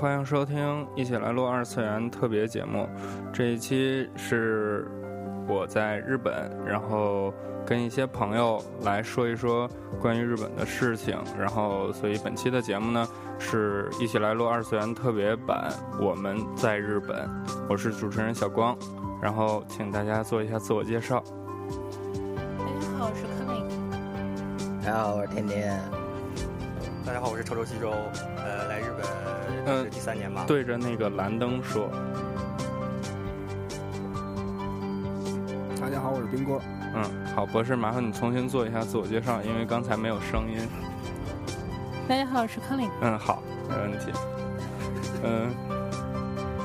好，欢迎收听一起来录二次元特别节目。这一期是我在日本，然后跟一些朋友来说一说关于日本的事情。然后，所以本期的节目呢，是一起来录二次元特别版。我们在日本，我是主持人小光。然后，请大家做一下自我介绍。大家好，我是柯林。大家好，我是天天。大家好，我是潮州西周，是第三年吧。对着那个蓝灯说。大家好，我是冰锅。嗯，好，博士，麻烦你重新做一下自我介绍，因为刚才没有声音。大家好，我是康林。嗯，好，没问题。嗯，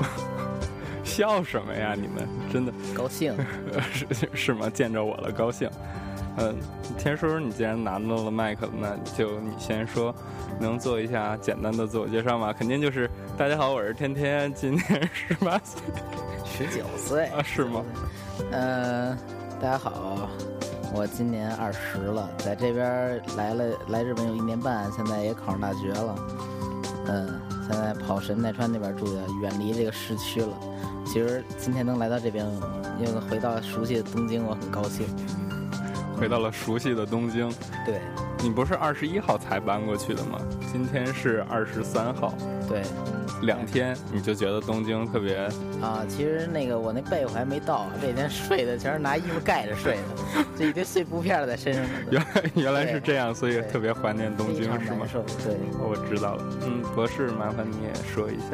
笑什么呀？你们真的高兴？是是吗？见着我了，高兴。嗯，天叔，你既然拿到了麦克，那就你先说，能做一下简单的自我介绍吗？肯定就是大家好，我是天天，今年十八岁，十九岁啊？是吗？嗯，大家好，我今年二十了，在这边来了来日本有一年半，现在也考上大学了。嗯，现在跑神奈川那边住的，远离这个市区了。其实今天能来到这边，又回到熟悉的东京，我很高兴。回到了熟悉的东京。对，你不是二十一号才搬过去的吗？今天是二十三号。对，两天你就觉得东京特别啊？其实那个我那被窝还没到，这几天睡的全是拿衣服盖着睡的，这一堆碎布片在身上。原来原来是这样，所以特别怀念东京，是吗？对，我知道了。嗯，博士，麻烦你也说一下。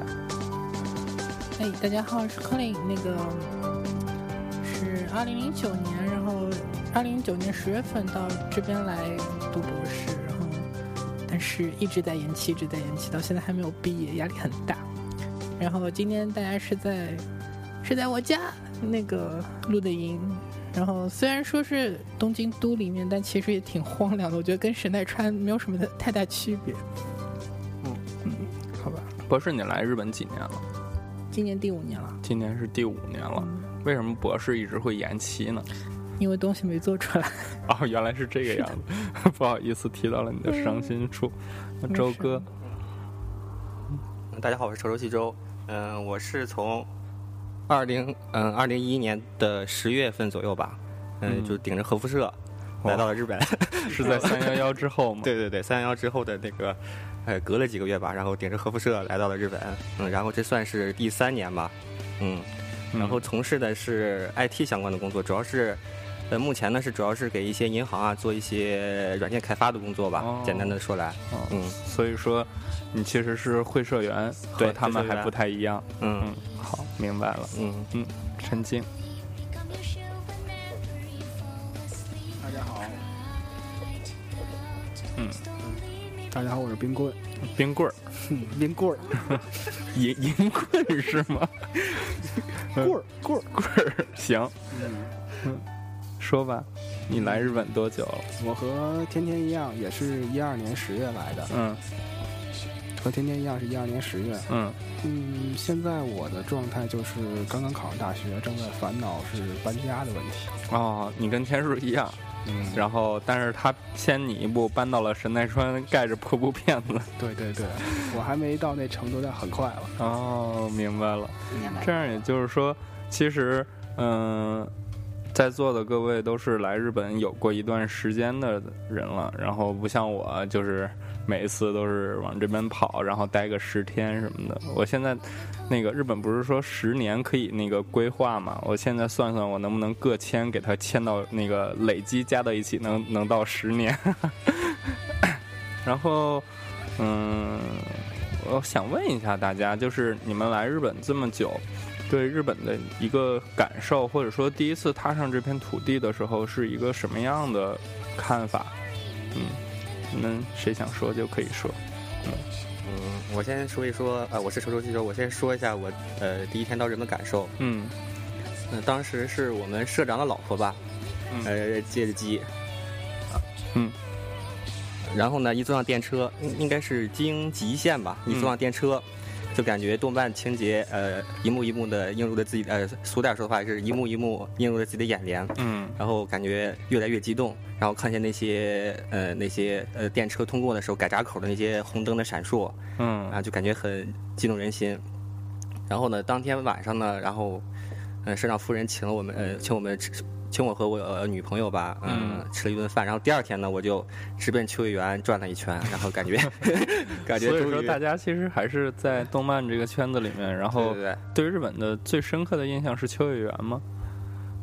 哎，大家好，我是 Colin，那个是二零零九年，然后。二零零九年十月份到这边来读博士，然后但是一直在延期，一直在延期，到现在还没有毕业，压力很大。然后今天大家是在是在我家那个录的音，然后虽然说是东京都里面，但其实也挺荒凉的。我觉得跟神奈川没有什么太大区别。嗯嗯，好吧。博士，你来日本几年了？今年第五年了。今年是第五年了。为什么博士一直会延期呢？因为东西没做出来。哦，原来是这个样子，不好意思提到了你的伤心处。周哥，大家好，我是臭臭西周。嗯，我是从二零嗯二零一一年的十月份左右吧，嗯，就顶着核辐射来到了日本。是在三幺幺之后吗？对对对，三幺幺之后的那个，呃，隔了几个月吧，然后顶着核辐射来到了日本。嗯，然后这算是第三年吧。嗯，然后从事的是 IT 相关的工作，主要是。呃，目前呢是主要是给一些银行啊做一些软件开发的工作吧。简单的说来，嗯，所以说你其实是会社员，和他们还不太一样。嗯，好，明白了。嗯嗯，陈静，大家好。嗯，大家好，我是冰棍，冰棍儿，冰棍儿，银银棍是吗？棍儿棍儿 棍儿，行。嗯嗯。说吧，你来日本多久了？我和天天一样，也是一二年十月来的。嗯，和天天一样是一二年十月。嗯嗯，现在我的状态就是刚刚考上大学，正在烦恼是搬家的问题。哦，你跟天叔一样。嗯。然后，但是他先你一步搬到了神奈川，盖着破布片子。对对对，我还没到那程度，但很快了。哦，明白了。这样也就是说，其实，嗯。在座的各位都是来日本有过一段时间的人了，然后不像我，就是每一次都是往这边跑，然后待个十天什么的。我现在，那个日本不是说十年可以那个规划嘛？我现在算算，我能不能各签给他签到那个累积加到一起，能 能到十年？然后，嗯，我想问一下大家，就是你们来日本这么久。对日本的一个感受，或者说第一次踏上这片土地的时候，是一个什么样的看法？嗯，你们谁想说就可以说。嗯嗯，我先说一说，呃，我是抽抽记者，我先说一下我呃第一天到日本感受。嗯，那当时是我们社长的老婆吧，呃接的机。嗯，然后呢，一坐上电车，应应该是京吉线吧，一坐上电车。就感觉动漫情节呃一幕一幕的映入了自己呃俗点说的话是一幕一幕映入了自己的眼帘，嗯然后感觉越来越激动，然后看见那些呃那些呃电车通过的时候改闸口的那些红灯的闪烁，嗯然后就感觉很激动人心。然后呢，当天晚上呢，然后，呃，社长夫人请了我们，呃，请我们吃，请我和我、呃、女朋友吧，嗯、嗯吃了一顿饭。然后第二天呢，我就直奔秋叶原转了一圈，然后感觉，感觉所以说大家其实还是在动漫这个圈子里面，然后对对对对日本的最深刻的印象是秋叶原吗？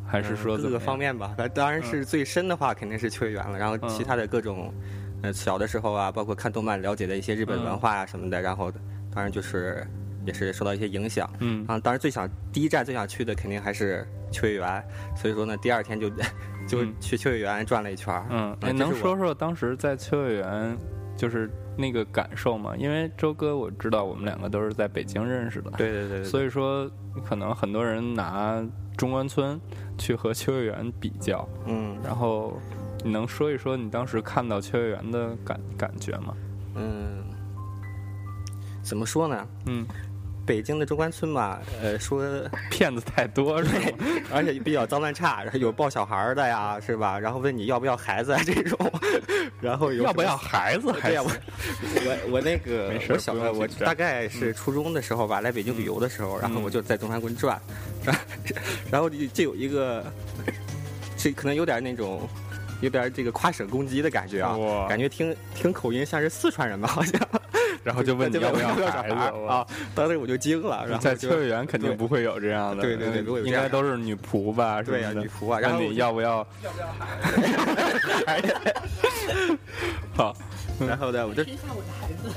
还是说嗯各个方面吧。当然是最深的话，肯定是秋叶原了。然后其他的各种，呃，小的时候啊，包括看动漫了解的一些日本文化啊什么的，然后当然就是也是受到一些影响。嗯啊，当然最想第一站最想去的肯定还是秋叶原，所以说呢，第二天就 就嗯去秋叶原转了一圈儿。嗯，哎，这是我能说说当时在秋叶原就是那个感受吗？因为周哥我知道我们两个都是在北京认识的，对对对对，所以说可能很多人拿中关村去和秋叶原比较，嗯然后你能说一说你当时看到秋叶原的感感觉吗？嗯，怎么说呢？嗯，北京的中关村嘛，呃，说 骗子太多是吗？而且比较脏乱差，然后有抱小孩的呀，是吧？然后问你要不要孩子啊这种，然后有要不要孩子？还 对呀，我我我那个没事我小我大概是初中的时候吧，来北京旅游的时候，然后我就在中山关转，然后然后就就有一个，这可能有点那种。有点这个跨省攻击的感觉啊，感觉听听口音像是四川人吧，好像。然后就问你要不要要孩子啊？当时我就惊了，然后在就秋叶原肯定不会有这样的，对对对应该都是女仆吧？对呀什么的女仆啊然后问你要不要？好，然后呢，我就生下我的孩子。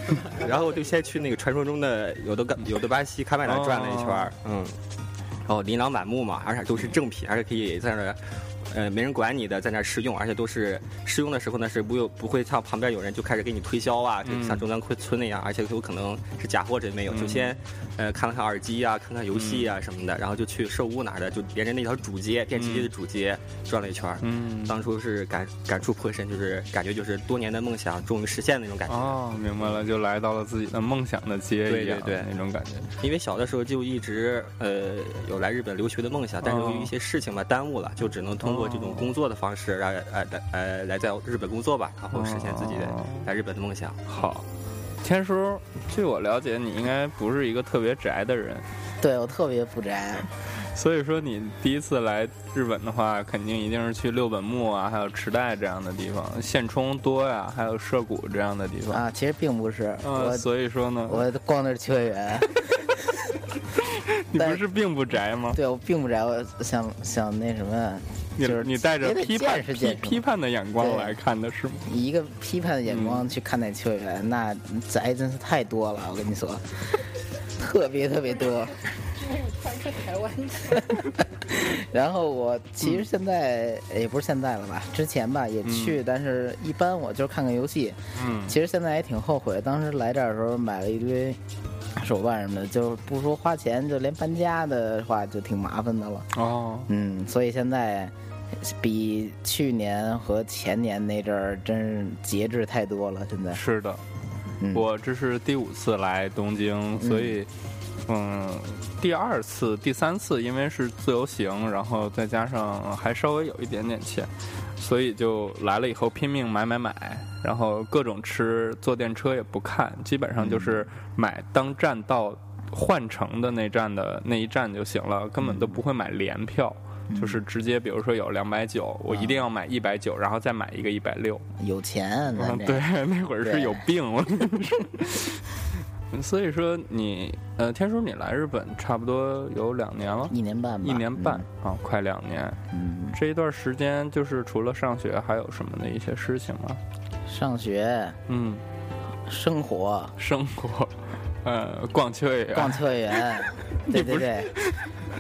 然后我就先去那个传说中的有的有的巴西卡麦拉转了一圈，嗯，然后琳琅满目嘛，而且都是正品，而且可以在那儿。呃，没人管你的，在那儿试用，而且都是试用的时候呢，是不有不会像旁边有人就开始给你推销啊，就嗯。像中关村那样，而且有可能是假货，这没有，就先呃看了看耳机啊，看看游戏啊什么的，然后就去售屋哪儿的，就沿着那条主街电器街的主街转了一圈儿，嗯，当初是感感触颇深，就是感觉就是多年的梦想终于实现的那种感觉。哦，明白了，就来到了自己的梦想的街一样，对对对那种感觉。因为小的时候就一直呃有来日本留学的梦想，但是由于一些事情吧耽误了，就只能通过这种工作的方式来呃来呃来在日本工作吧，然后实现自己的哦。来日本的梦想。好，天叔，据我了解，你应该不是一个特别宅的人，对我特别不宅，所以说你第一次来日本的话，肯定一定是去六本木啊，还有池袋这样的地方，现充多呀，还有涉谷这样的地方。啊，其实并不是，嗯，所以说呢，我逛的是秋叶原，你不是并不宅吗？对我并不宅，我想想那什么，你就是你带着批判批见识见识批判的眼光来看的是吗？以一个批判的眼嗯光去看待秋叶原，那宅真是太多了，我跟你说，特别特别多。传说台湾然后我其嗯实现在、也不是现在了吧，之前吧也去，但是一般我就看看游戏。嗯其实现在也挺后悔，当时来这儿的时候买了一堆手办什么的，就是不说花钱，就连搬家的话就挺麻烦的了。哦，嗯，所以现在比去年和前年那阵儿真是节制太多了。现在，是的，嗯、我这是第五次来东京，所以，嗯，第二次、第三次因为是自由行，然后再加上还稍微有一点点钱，所以就来了以后拼命买买买，然后各种吃，坐电车也不看，基本上就是买当站到换乘的那站的那一站就行了，根本都不会买联票。就是直接，比如说有两百九，我一定要买一百九，然后再买一个一百六。有钱，咱嗯，对，那会儿是有病，我跟你说。所以说你，呃，天叔，你来日本差不多有两年了，一年半吧，一年半啊，快两年。嗯。嗯，这一段时间，就是除了上学，还有什么的一些事情吗？上学、嗯，生活、生活，呃，逛秋叶原，逛秋叶原，对对对，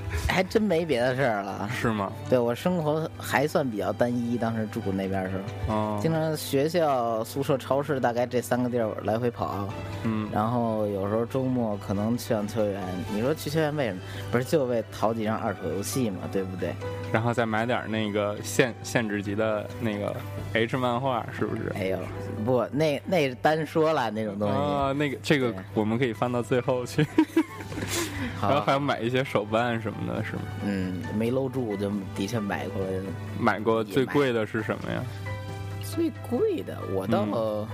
还真没别的事儿了。是吗？对我生活还算比较单一，当时住那边的时候，哦，经常学校、宿舍、超市，大概这三个地儿来回跑。嗯，然后有时候周末可能去趟秋园。你说去秋园为什么？不是就为淘几张二手游戏嘛，对不对？然后再买点那个限限制级的那个 H 漫画，是不是？哎呦，不，那那单说了那种东西。啊，那个这个我们可以翻到最后去，然后还，要买一些手办什么的，是吗？嗯，没搂住就的确买过来了。买过最贵的是什么呀？最贵的，我倒、嗯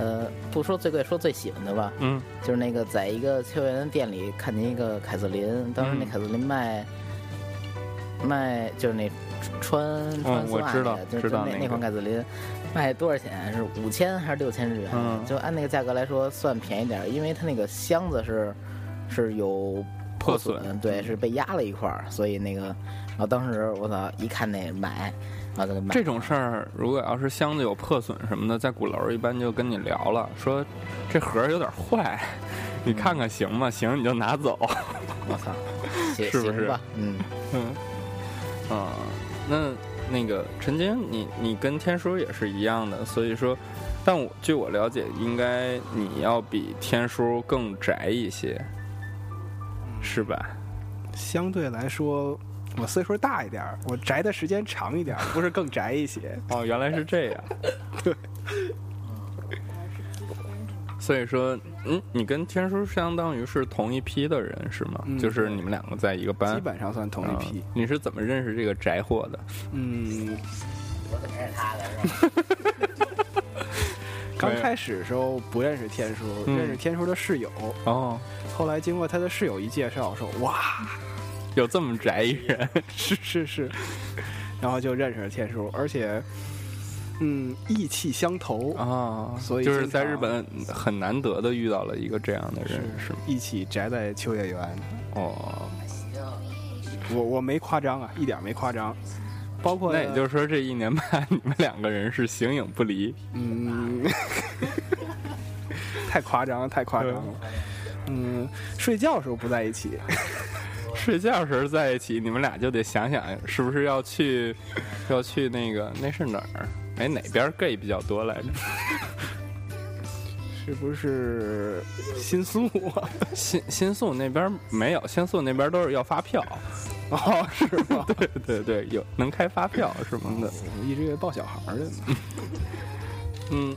呃不说最贵，说最喜欢的吧，嗯就是那个在一个秋园的店里看见一个凯瑟琳，当时那嗯凯瑟琳卖、卖就是那穿穿丝袜我知道，就是那知道那款凯瑟琳卖多少钱？是五千还是六千日元？嗯就按那个价格来说算便宜点儿，因为它那个箱子是是有破破损嗯对，是被压了一块儿，所以那个，然后当时我操，一看那买，然后就买。这种事儿，如果要是箱子有破损什么的，在鼓楼一般就跟你聊了，说这盒儿有点坏，你看看行吗？行你就拿走。我操，是不是？嗯，嗯，啊，那那个陈晶，你你跟天叔也是一样的，所以说，但我据我了解，应该你要比天叔更宅一些，是吧？相对来说，我岁数大一点儿，我宅的时间长一点儿，不是更宅一些。哦，原来是这样。对。所以说，嗯，你跟天叔相当于是同一批的人是吗？嗯就是你们两个在一个班，基本上算同一批嗯。你是怎么认识这个宅货的？嗯，我怎么认识他的是吧？刚开始的时候不认识天叔，嗯认识天叔的室友。哦，后来经过他的室友一介绍，说哇，有这么宅一人？是是是，然后就认识了天叔，而且，嗯，意气相投，啊，所以就是在日本很难得的遇到了一个这样的人，是吗？一起宅在秋叶原。哦，我我没夸张啊，一点没夸张。包括那也就是说，这一年半 你们两个人是形影不离。嗯，太夸张了，太夸张了。嗯，睡觉的时候不在一起，睡觉时候在一起，你们俩就得想想，是不是要去，要去那个那是哪儿？哎，哪边 gay 比较多来着？是不是新宿啊？新新宿那边没有，新宿那边都是要发票。哦，是吗？对对对，有能开发票什么的。我一直以为抱小孩儿的呢。嗯，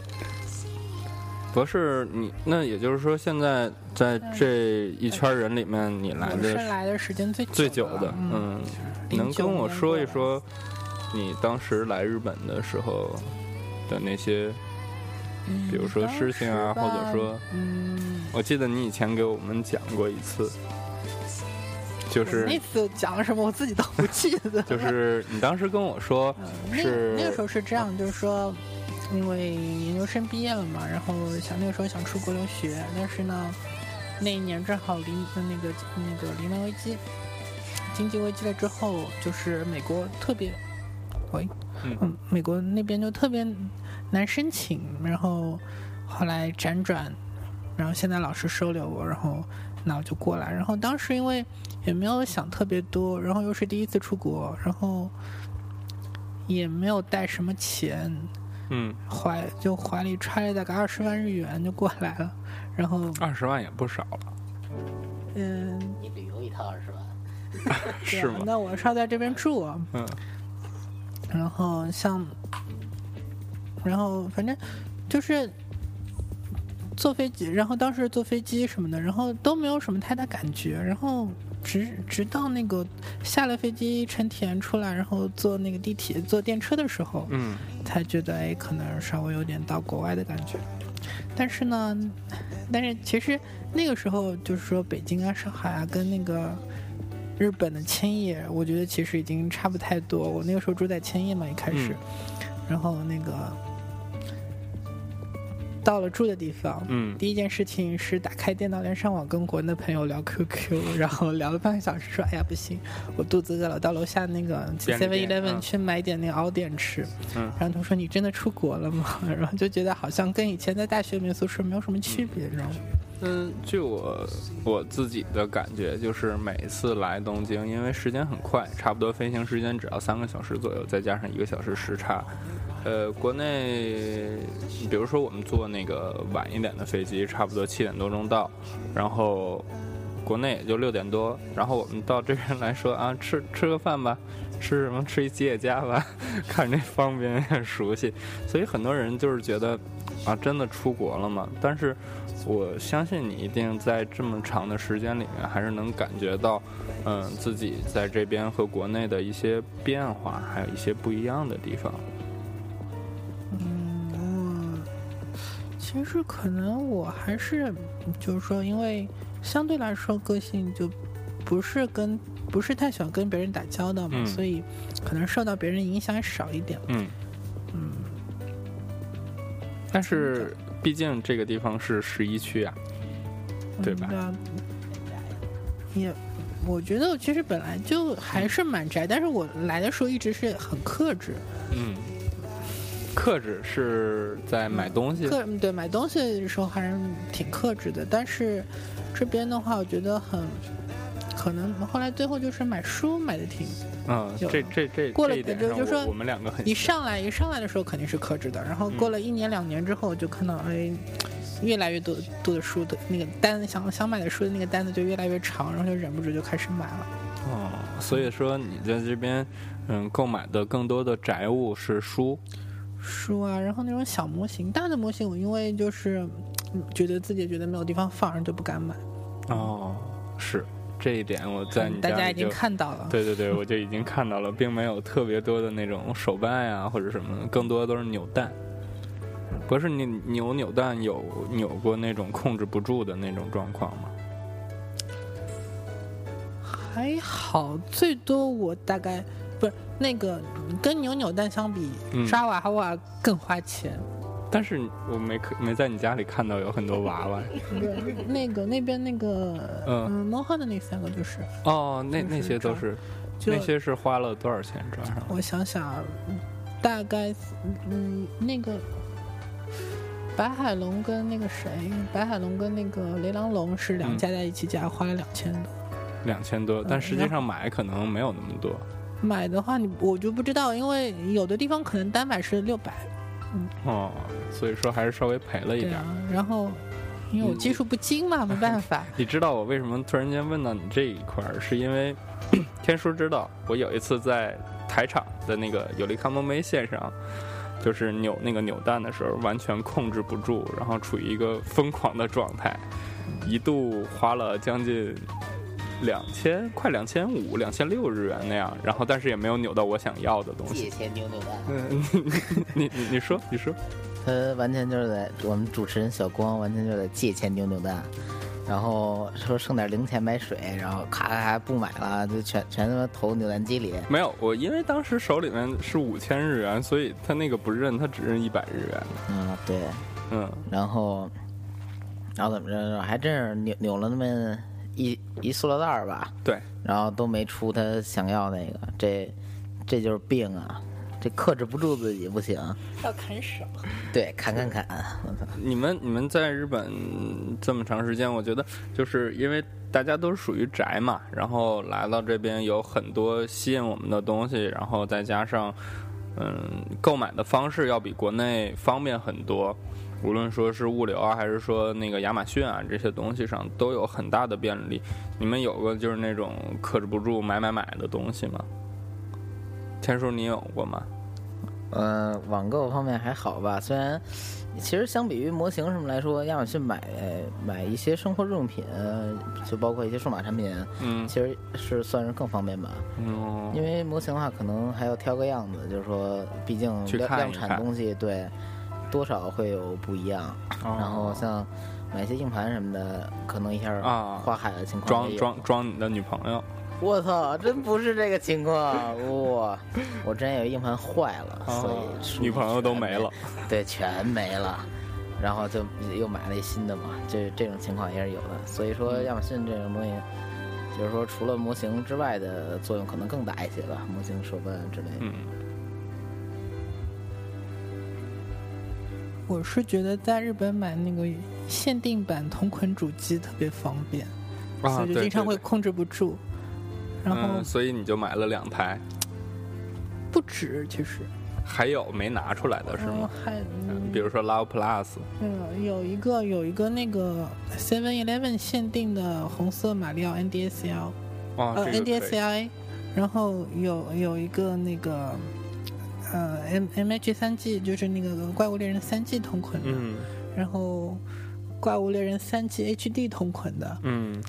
博士你，那也就是说，现在在这一圈人里面，你来的是的来的时间最最久的，嗯，嗯，09能跟我说一说你当时来日本的时候的那些，嗯比如说事情啊，或者说，嗯，我记得你以前给我们讲过一次，就是那次讲了什么我自己都不记得。就是你当时跟我说，嗯，那是那个时候是这样，就是说，因为研究生毕业了嘛，然后想那个时候想出国留学，但是呢，那一年正好临那个那个黎曼危机，经济危机了之后，就是美国特别，喂，嗯嗯，美国那边就特别难申请，然后后来辗转，然后现在老师收留我，然后那我就过来，然后当时因为也没有想特别多，然后又是第一次出国，然后也没有带什么钱，嗯，怀就怀里揣了大概二十万日元就过来了，然后二十万也不少了，嗯，你旅游一趟二十万 是吗？啊那我是要在这边住啊，嗯然后像，然后反正就是坐飞机，然后当时坐飞机什么的，然后都没有什么太大感觉，然后直直到那个下了飞机成田出来，然后坐那个地铁、坐电车的时候，嗯才觉得哎，可能稍微有点到国外的感觉。但是呢，但是其实那个时候就是说北京啊、上海啊，跟那个日本的千叶，我觉得其实已经差不太多。我那个时候住在千叶嘛，一开始，然后那个到了住的地方，嗯第一件事情是打开电脑连上网，跟国内朋友聊 QQ，然后聊了半个小时，说哎呀不行，我肚子饿了，到楼下那个 Seven 店 Eleven 嗯去买点那个熬点吃。嗯然后他说你真的出国了吗？然后就觉得好像跟以前在大学民宿舍没有什么区别，你知道吗？嗯，据我我自己的感觉，就是每次来东京，因为时间很快，差不多飞行时间只要三个小时左右，再加上一个小时时差。呃，国内，比如说我们坐那个晚一点的飞机，差不多七点多钟到，然后国内也就六点多，然后我们到这边来说啊，吃吃个饭吧，吃什么？吃一吉野家吧，看这方便很熟悉，所以很多人就是觉得啊，真的出国了吗？但是我相信你一定在这么长的时间里面，还是能感觉到，嗯，自己在这边和国内的一些变化，还有一些不一样的地方。嗯，其实可能我还是就是说，因为相对来说个性就不是跟不是太喜欢跟别人打交道嘛，嗯所以可能受到别人影响少一点。嗯嗯，但是毕竟这个地方是十一区啊，对吧？也，我觉得我其实本来就还是蛮宅，但是我来的时候一直是很克制，嗯，克制是在买东西，克嗯对买东西的时候还是挺克制的，但是这边的话，我觉得很。可能后来最后就是买书买的挺，嗯，这这这过了这一点上就就说我我们两个很一上来一上来的时候肯定是克制的，然后过了一年两年之后，就看到哎，越来越多多的书的那个单想想买的书的那个单子就越来越长，然后就忍不住就开始买了。哦，所以说你在这边嗯购买的更多的宅物是书，书啊，然后那种小模型，大的模型我因为就是嗯觉得自己觉得没有地方放，然后就不敢买。哦，是这一点我在你大家已经看到了，对对对，我就已经看到了，并没有特别多的那种手办呀、或者什么的，更多的都是扭蛋。不是你扭扭蛋有扭过那种控制不住的那种状况吗？还好，最多我大概不是那个跟扭扭蛋相比，嗯抓娃娃更花钱。但是我没可没在你家里看到有很多娃娃。对，那个那边那个嗯嗯，蒙汉的那三个就是，哦，那那些都是那些是花了多少钱抓上？我想想啊，大概嗯那个白海龙跟那个谁，白海龙跟那个雷狼龙是两嗯加在一起加花了两千多。两千多，但嗯实际上买可能没有那么多。买的话你我就不知道，因为有的地方可能单买是六百，哦，所以说还是稍微赔了一点然后因为我技术不精嘛，没办法。你知道我为什么突然间问到你这一块儿，是因为 天叔知道我有一次在台场的那个有利康梦梅线上，就是扭那个扭蛋的时候，完全控制不住，然后处于一个疯狂的状态，一度花了将近两千，快两千五、两千六日元那样，然后但是也没有扭到我想要的东西。借钱扭扭蛋，嗯，你 你你说你说，他完全就是在我们主持人小光完全就是在借钱扭扭蛋，然后说剩点零钱买水，然后咔咔咔不买了，就全全他妈投扭蛋机里。没有我，因为当时手里面是五千日元，所以他那个不认，他只认一百日元。嗯，对，嗯，然后然后怎么着，还真是扭扭了那么一一塑料袋儿吧，对，然后都没出他想要那个，这这就是病啊，这克制不住自己不行，要砍手，对，砍砍砍，我操，你们你们在日本这么长时间，我觉得就是因为大家都是属于宅嘛，然后来到这边有很多吸引我们的东西，然后再加上嗯购买的方式要比国内方便很多，无论说是物流啊，还是说那个亚马逊啊这些东西上都有很大的便利。你们有过就是那种克制不住买买买的东西吗？天叔，你有过吗？呃、网购方面还好吧，虽然其实相比于模型什么来说，亚马逊买买一些生活日用品，就包括一些数码产品，嗯其实是算是更方便吧。嗯因为模型的话，可能还要挑个样子，就是说，毕竟去量量产东西，对，多少会有不一样。哦然后像买一些硬盘什么的，可能一下啊花海的情况装装装你的女朋友。我操，真不是这个情况哇！我之前有硬盘坏了，所以女朋友都没了，对，全没了。然后就又买了一新的嘛，这这种情况也是有的。所以说亚马逊这种东西，就是说除了模型之外的作用可能更大一些吧，模型手办之类的。嗯我是觉得在日本买那个限定版同捆主机特别方便，啊所以就经常会控制不住。然后嗯，所以你就买了两台，不止，其实还有没拿出来的是吗？还嗯比如说 Love Plus，嗯，有一个有一个那个 Seven Eleven 限定的红色马里奥 NDSL，哦，呃这个 NDSI，然后有有一个那个呃 M MH 三 G，就是那个怪物猎人三 G 同捆的，嗯然后怪物猎人三 G HD 同捆的，嗯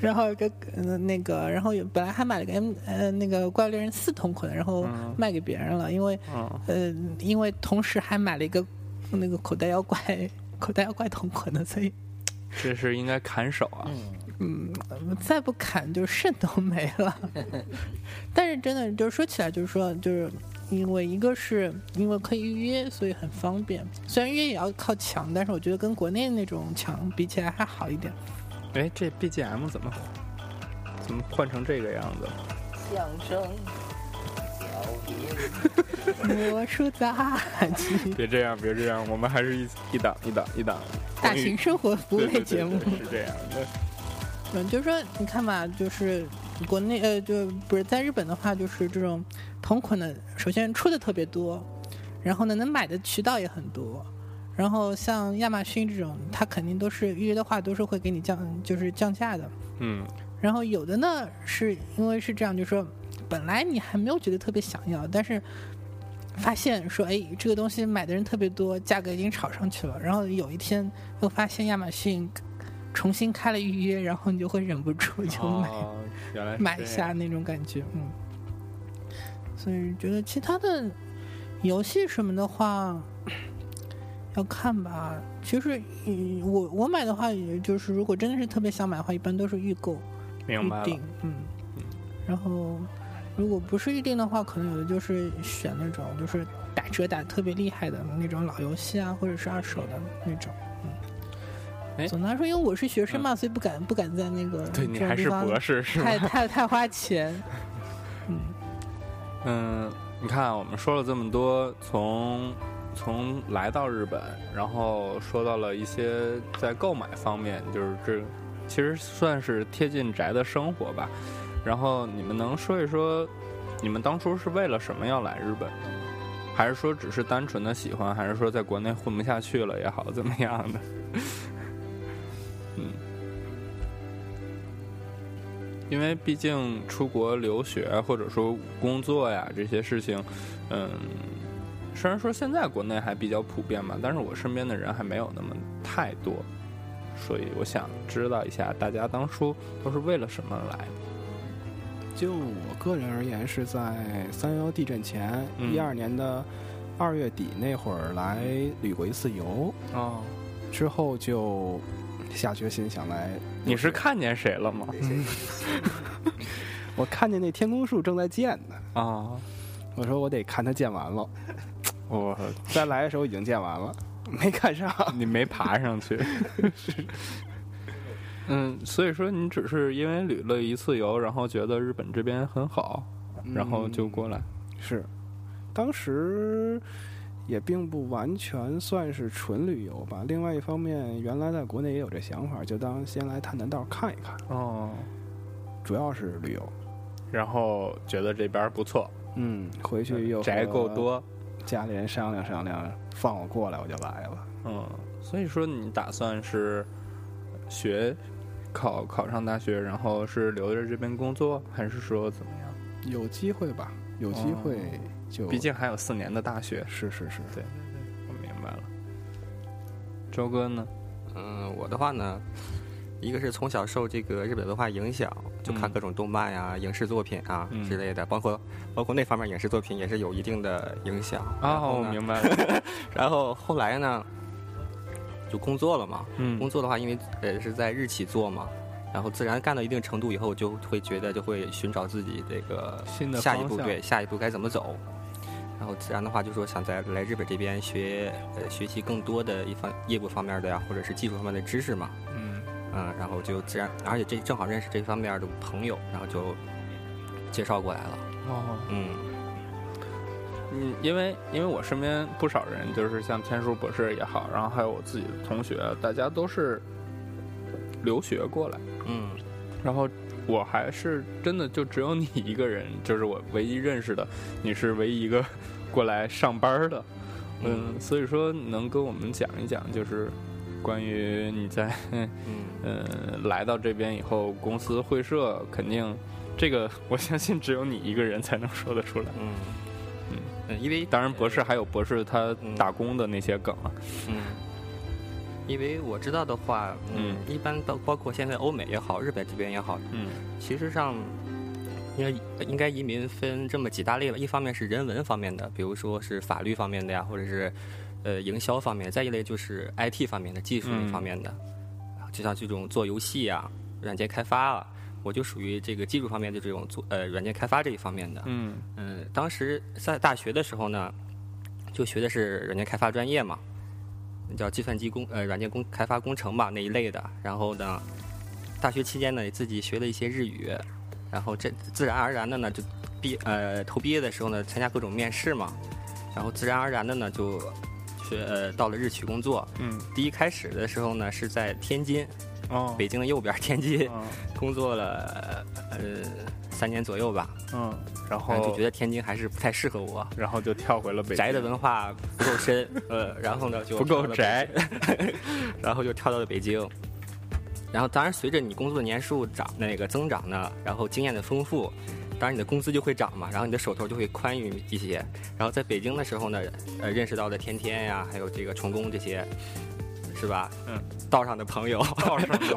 然后有个呃那个，然后有本来还买了个 M 呃那个怪物猎人四同捆，然后嗯卖给别人了，因为嗯呃因为同时还买了一个那个口袋妖怪 口袋妖怪同捆的，所以这是应该砍手啊。嗯再不砍就肾都没了。但是真的就是说起来，就是说就是。因为一个是因为可以预约，所以很方便。虽然预约也要靠墙，但是我觉得跟国内那种墙比起来还好一点。哎，这 BGM 怎么怎么换成这个样子？相声小品，魔术杂技，别这样，别这样，我们还是一一档一档一档大型生活服务类节目。对对是这样的。嗯，就是说，你看嘛，就是国内呃，就不是在日本的话，就是这种同款的，首先出的特别多，然后呢，能买的渠道也很多。然后像亚马逊这种，它肯定都是预约的话，都是会给你降，就是降价的。嗯然后有的呢，是因为是这样，就是说，本来你还没有觉得特别想要，但是发现说，哎，这个东西买的人特别多，价格已经炒上去了。然后有一天又发现亚马逊重新开了预约，然后你就会忍不住就买、哦，原来买下那种感觉，嗯。所以觉得其他的游戏什么的话，要看吧。其实，嗯，我我买的话，也就是如果真的是特别想买的话，一般都是预购。明白预定，。嗯，然后如果不是预定的话，可能有的就是选那种就是打折打特别厉害的那种老游戏啊，或者是二手的那种。总的来说，因为我是学生嘛，所以不敢不敢在那个对你还是博士是吗？太太太花钱。嗯，嗯，你看，我们说了这么多，从从来到日本，然后说到了一些在购买方面，就是这其实算是贴近宅的生活吧。然后你们能说一说，你们当初是为了什么要来日本？还是说只是单纯的喜欢，还是说在国内混不下去了也好，怎么样的？因为毕竟出国留学或者说工作呀这些事情，嗯，虽然说现在国内还比较普遍吧，但是我身边的人还没有那么太多，所以我想知道一下大家当初都是为了什么来？就我个人而言，是在三幺幺地震前，嗯一二、年的二月底那会儿来旅过一次游，哦，之后就下决心想来。你是看见谁了吗？我看见那天空树正在建呢，啊，我说我得看它建完了。我再来的时候已经建完了，没看上。你没爬上去。嗯，所以说你只是因为旅了一次游，然后觉得日本这边很好，然后就过来。是，当时也并不完全算是纯旅游吧。另外一方面，原来在国内也有这想法，就当先来探探道看一看，哦，主要是旅游。然后觉得这边不错，嗯，回去又宅够多。家里人商量商量，放我过来，我就来了。嗯，所以说你打算是学考考上大学，然后是留在这边工作，还是说怎么样？有机会吧，有机会就，毕竟还有四年的大学。是是是，对对对，我明白了。周哥呢？嗯，我的话呢，一个是从小受这个日本文化影响，就看嗯各种动漫呀、影视作品啊嗯之类的，包括包括那方面影视作品也是有一定的影响。然啊，后呢我明白了。然后后来呢，就工作了嘛。嗯工作的话，因为呃是在日企做嘛，然后自然干到一定程度以后，就会觉得就会寻找自己这个新的下一步对下一步该怎么走。然后自然的话，就说想在来日本这边学呃学习更多的一方业务方面的呀，或者是技术方面的知识嘛。嗯。嗯，然后就自然，而且这正好认识这方面的朋友，然后就介绍过来了。哦，嗯嗯，因为因为我身边不少人，就是像天书博士也好，然后还有我自己的同学，大家都是留学过来，嗯。然后我还是真的就只有你一个人，就是我唯一认识的，你是唯一一个 过来上班的，嗯，所以说能跟我们讲一讲，就是关于你在嗯呃来到这边以后，公司会社肯定这个，我相信只有你一个人才能说得出来。嗯嗯嗯，因为当然，博士还有博士他嗯打工的那些梗啊，嗯，因为我知道的话，嗯，一般包包括现在欧美也好，日本这边也好，嗯。其实上应该应该移民分这么几大类吧。一方面是人文方面的，比如说是法律方面的呀，或者是呃营销方面；再一类就是 IT 方面的技术方面的，就像这种做游戏啊、软件开发啊，我就属于这个技术方面的这种做呃软件开发这一方面的。嗯。嗯，当时在大学的时候呢，就学的是软件开发专业嘛，叫计算机工呃软件工开发工程吧那一类的。然后呢，大学期间呢也自己学了一些日语，然后这自然而然的呢就毕呃投毕业的时候呢参加各种面试嘛，然后自然而然的呢就学呃到了日企工作。嗯第一开始的时候呢是在天津，哦，北京的右边天津嗯工作了呃三年左右吧，嗯，然然后就觉得天津还是不太适合我。然后就跳回了北京宅的文化不够深，呃，然后呢就不够宅，然后就跳到了北京。然后当然随着你工作的年数长那个增长呢，然后经验的丰富，当然你的工资就会涨嘛，然后你的手头就会宽裕一些。然后在北京的时候呢，呃，认识到的天天呀，还有这个成功这些，是吧？嗯，道上的朋友，道上的朋友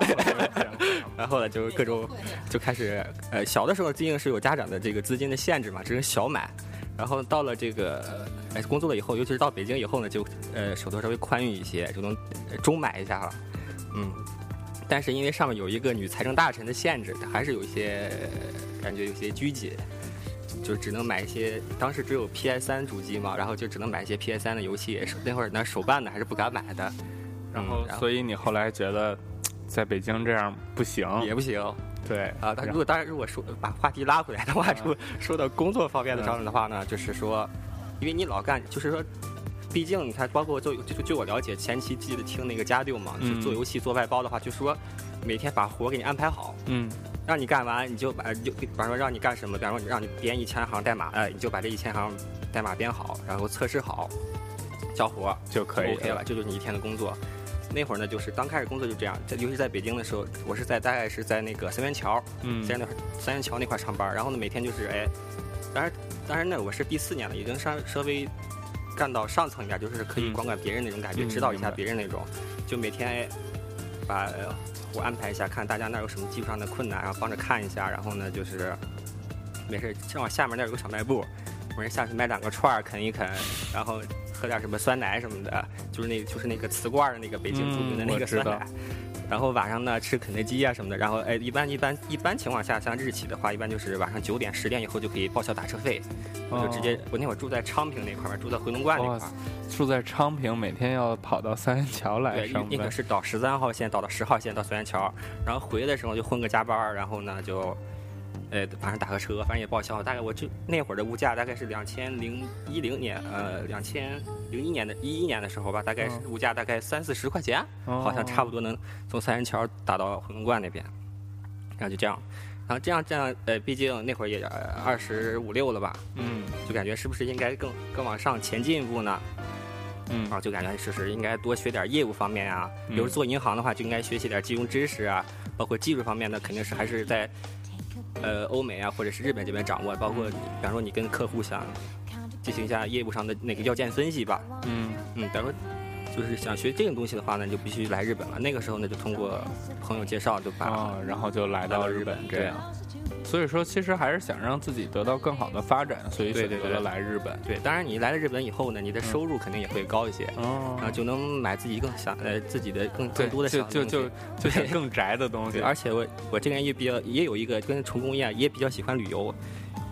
然后呢就各种就开始，呃，小的时候毕竟是有家长的这个资金的限制嘛，只能小买。然后到了这个呃工作了以后，尤其是到北京以后呢，就呃手头稍微宽裕一些，就能呃中买一下了，嗯。但是因为上面有一个女财政大臣的限制，还是有一些呃感觉有些拘谨，就只能买一些当时只有 PS 三主机嘛，然后就只能买一些 PS 三的游戏，那会儿呢手办的还是不敢买的，然后嗯所以你后来觉得在北京这样不行，也不行。对啊，但如果当然，如果说把话题拉回来的话，说说到工作方面的上面的话呢，就是说，因为你老干，就是说，毕竟你看，包括做，就据我了解，前期记得听那个家六嘛，嗯就做游戏做外包的话，就说每天把活给你安排好，嗯让你干完，你就把就比方说让你干什么，比方说让你编一千行代码，呃，你就把这一千行代码编好，然后测试好，交活就可以 OK 了，这就是你一天的工作。那会儿呢，就是刚开始工作就这样，在尤其是在北京的时候，我是在大概是在那个三元桥，嗯在那三元桥那块上班，然后呢每天就是哎，当然当然那我是第四年了，已经稍稍微干到上层一点，就是可以嗯管管别人那种感觉，嗯指导一下别人那种，就每天哎把呃我安排一下，看大家那儿有什么技术上的困难，然后帮着看一下，然后呢就是没事正好下面那儿有个小卖部，没人下去买两个串儿啃一啃，然后喝点什么酸奶什么的，就是那就是那个瓷罐儿的那个北京著名的嗯那个酸奶。然后晚上呢吃肯德基啊什么的，然后哎一般一般一般情况下，像日企的话，一般就是晚上九点十点以后就可以报销打车费，我就直接我那会儿住在昌平那块儿，住在回龙观那块哇儿，住在昌平，每天要跑到三元桥来对，上班那个，是倒十三号线，倒到十号线到三元桥，然后回来的时候就混个加班儿，然后呢就，呃，晚上打个车，反正也报销。大概我就那会儿的物价大概是两千零一零年，呃，两千零一年的一一年的时候吧，大概是嗯物价大概三四十块钱，好像差不多能从三元桥打到回龙观那边，然后就这样。然后这样这样，呃，毕竟那会儿也二十五六了吧，嗯就感觉是不是应该更更往上前进一步呢？嗯啊，就感觉是是应该多学点业务方面啊，比如嗯做银行的话，就应该学习点金融知识啊，包括技术方面的，肯定是还是在呃欧美啊或者是日本这边掌握，包括比方说你跟客户想进行一下业务上的那个要件分析吧，嗯嗯，比方说就是想学这种东西的话呢，就必须来日本了。那个时候呢，就通过朋友介绍就把、哦，然后就来来到日本这样。所以说，其实还是想让自己得到更好的发展，所以选择了来日本。对，当然你来了日本以后呢，你的收入肯定也会高一些。哦然后就能买自己更想呃自己的更更多的就就想东西就就想更宅的东西，。而且我我这个人也比较也有一个跟重工一样，也比较喜欢旅游。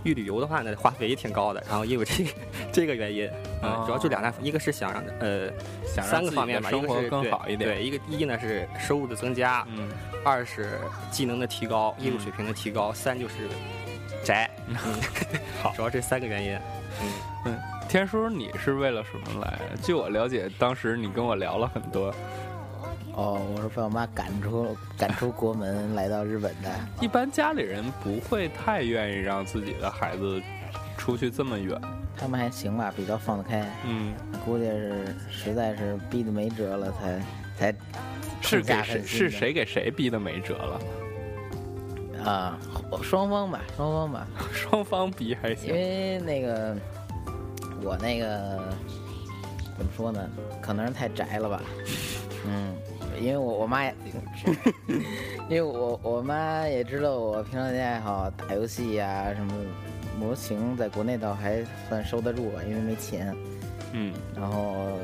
一旅游的话呢，花费也挺高的，然后因为这个 这个原因，嗯，哦主要就两大，一个是想让呃想让三个自己方面吧，一的生活更好一点。对，一个一呢是收入的增加，嗯，二是技能的提高，业务水平的提高，三就是宅，嗯，好主要这三个原因，嗯，天叔，你是为了什么来？据我了解，当时你跟我聊了很多。哦，我是被我妈赶出赶出国门来到日本的。一般家里人不会太愿意让自己的孩子出去这么远。他们还行吧，比较放得开。嗯，估计是实在是逼得没辙了，才才是给谁是谁给谁逼的没辙了？啊，双方吧，双方吧，双方逼还行因。为那个我那个怎么说呢，可能是太宅了吧，嗯，因为我我妈也，因为我我妈也知道我平常的爱好，打游戏呀、什么模型，在国内倒还算收得住吧，因为没钱。嗯，然后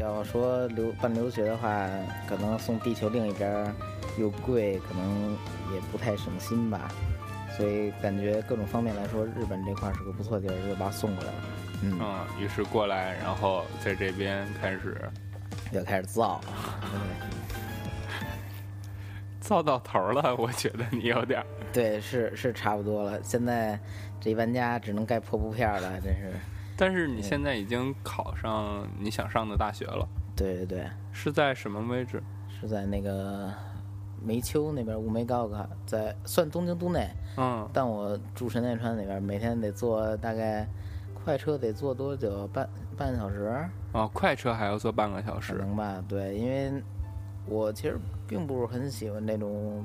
要说留办留学的话，可能送地球另一边儿又贵，可能也不太省心吧。所以感觉各种方面来说，日本这块儿是个不错的地儿，就把我送过来了。嗯，嗯，于是过来，然后在这边开始又开始造。造到头了。我觉得你有点儿。对，是是差不多了。现在这玩家只能盖破布片儿了，真是。但是你现在已经考上你想上的大学了，对对对，是在什么位置？是在那个梅丘那边乌梅高考，在算东京都内。嗯，但我住神奈川那边，每天得坐大概快车得坐多久？半半个小时，哦，快车还要坐半个小可时。能吧？对，因为我其实并不是很喜欢那种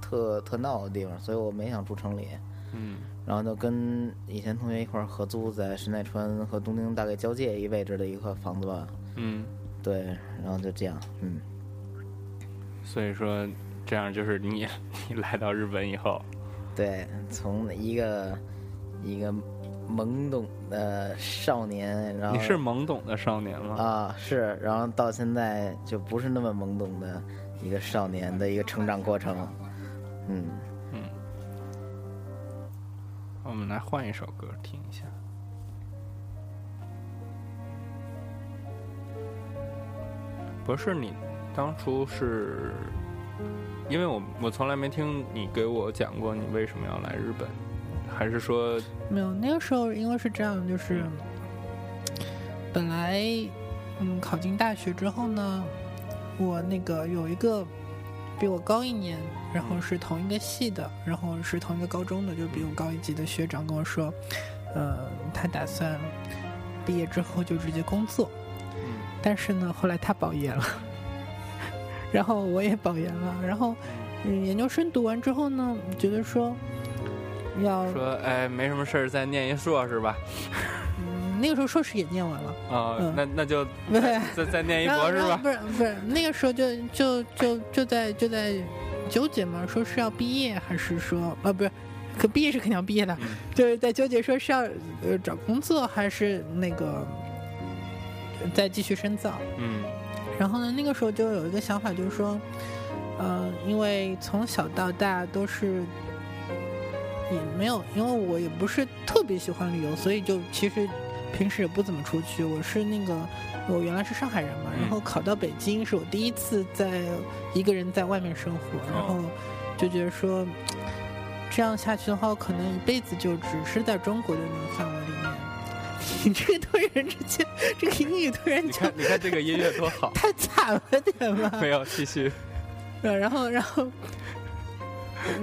特特闹的地方，所以我没想住城里。嗯，然后就跟以前同学一块儿合租，在神奈川和东京大概交界一位置的一块房子吧。嗯，对，然后就这样，嗯，所以说这样就是你 你来到日本以后，对，从一个一个懵懂的少年，然后你是懵懂的少年吗？啊，是，然后到现在就不是那么懵懂的一个少年的一个成长过程。嗯嗯，我们来换一首歌听一下。不是你当初是，因为我我从来没听你给我讲过你为什么要来日本，还是说？没有，那个时候因为是这样，就是本来嗯考进大学之后呢，我那个有一个比我高一年，然后是同一个系的，然后是同一个高中的，就比我高一级的学长跟我说，呃，他打算毕业之后就直接工作，但是呢，后来他保研了，然后我也保研了，然后嗯研究生读完之后呢，觉得说要说哎没什么事儿再念一硕士吧？嗯那个时候硕士也念完了。啊、嗯那那就对再再再念一博士吧。不是不是，那个时候就就就就在就在纠结嘛，说是要毕业还是说啊不是，可毕业是肯定要毕业的，嗯就是在纠结说是要呃找工作还是那个再继续深造。嗯然后呢，那个时候就有一个想法，就是说，呃，因为从小到大都是也没有，因为我也不是特别喜欢旅游，所以就其实平时也不怎么出去。我是那个，我原来是上海人嘛，然后考到北京是我第一次在一个人在外面生活，然后就觉得说，这样下去的话，我可能一辈子就只是在中国的那个范围里面。你这个突然之间，这个英语突然就你看你看这个音乐多好。太惨了点吧？没有，继续。呃然后，然后，呃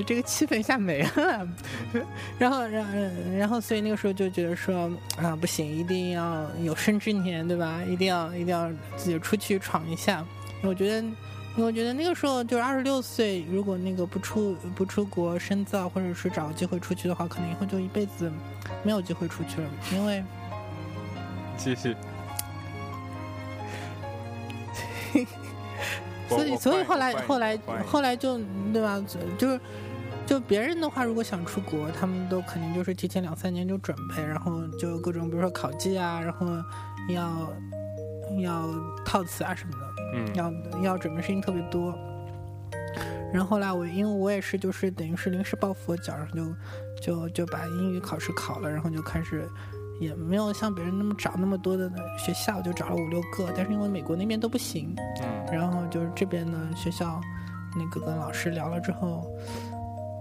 这个气氛一下没了。然后，然然后，所以那个时候就觉得说啊，不行，一定要有生之年，对吧？一定要，一定要自己出去闯一下。我觉得，我觉得那个时候就是二十六岁，如果那个不出不出国深造，或者是找个机会出去的话，可能以后就一辈子没有机会出去了，因为。继续。所以，所以后来，后来，后来就对吧？就是，就别人的话，如果想出国，他们都肯定就是提前两三年就准备，然后就各种，比如说考绩啊，然后要要套词啊什么的，嗯要要准备事情特别多。然后后来我因为我也是就是等于是临时抱佛脚，然后就就就把英语考试考了，然后就开始也没有像别人那么找那么多的学校，就找了五六个，但是因为美国那边都不行，嗯然后就是这边呢学校，那个跟老师聊了之后，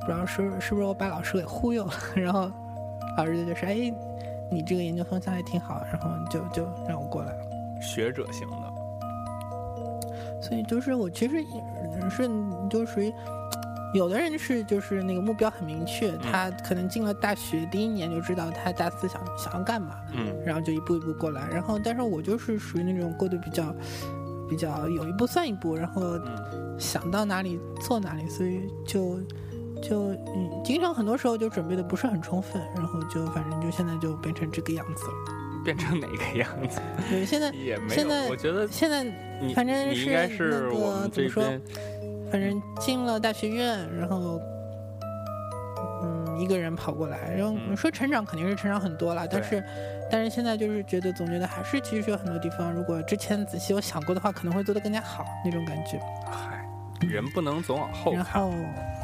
不知道是是不是我把老师给忽悠了，然后老师就说：“哎，你这个研究方向还挺好。”然后就就让我过来了。学者型的，所以就是我其实也是就属于。有的人是就是那个目标很明确，他可能进了大学第一年就知道他大四想想要干嘛，嗯然后就一步一步过来。然后，但是我就是属于那种过得比较比较有一步算一步，然后嗯想到哪里做哪里，所以就就嗯，经常很多时候就准备的不是很充分，然后就反正就现在就变成这个样子了。变成哪个样子对，现在也没有，现在我觉得现在你反正你应该是我们这个怎么说边，反正进了大学院，然后。嗯，一个人跑过来，然后说成长肯定是成长很多了，但是，但是现在就是觉得总觉得还是其实有很多地方，如果之前仔细有想过的话，可能会做得更加好那种感觉。嗨，人不能总往后看，然后，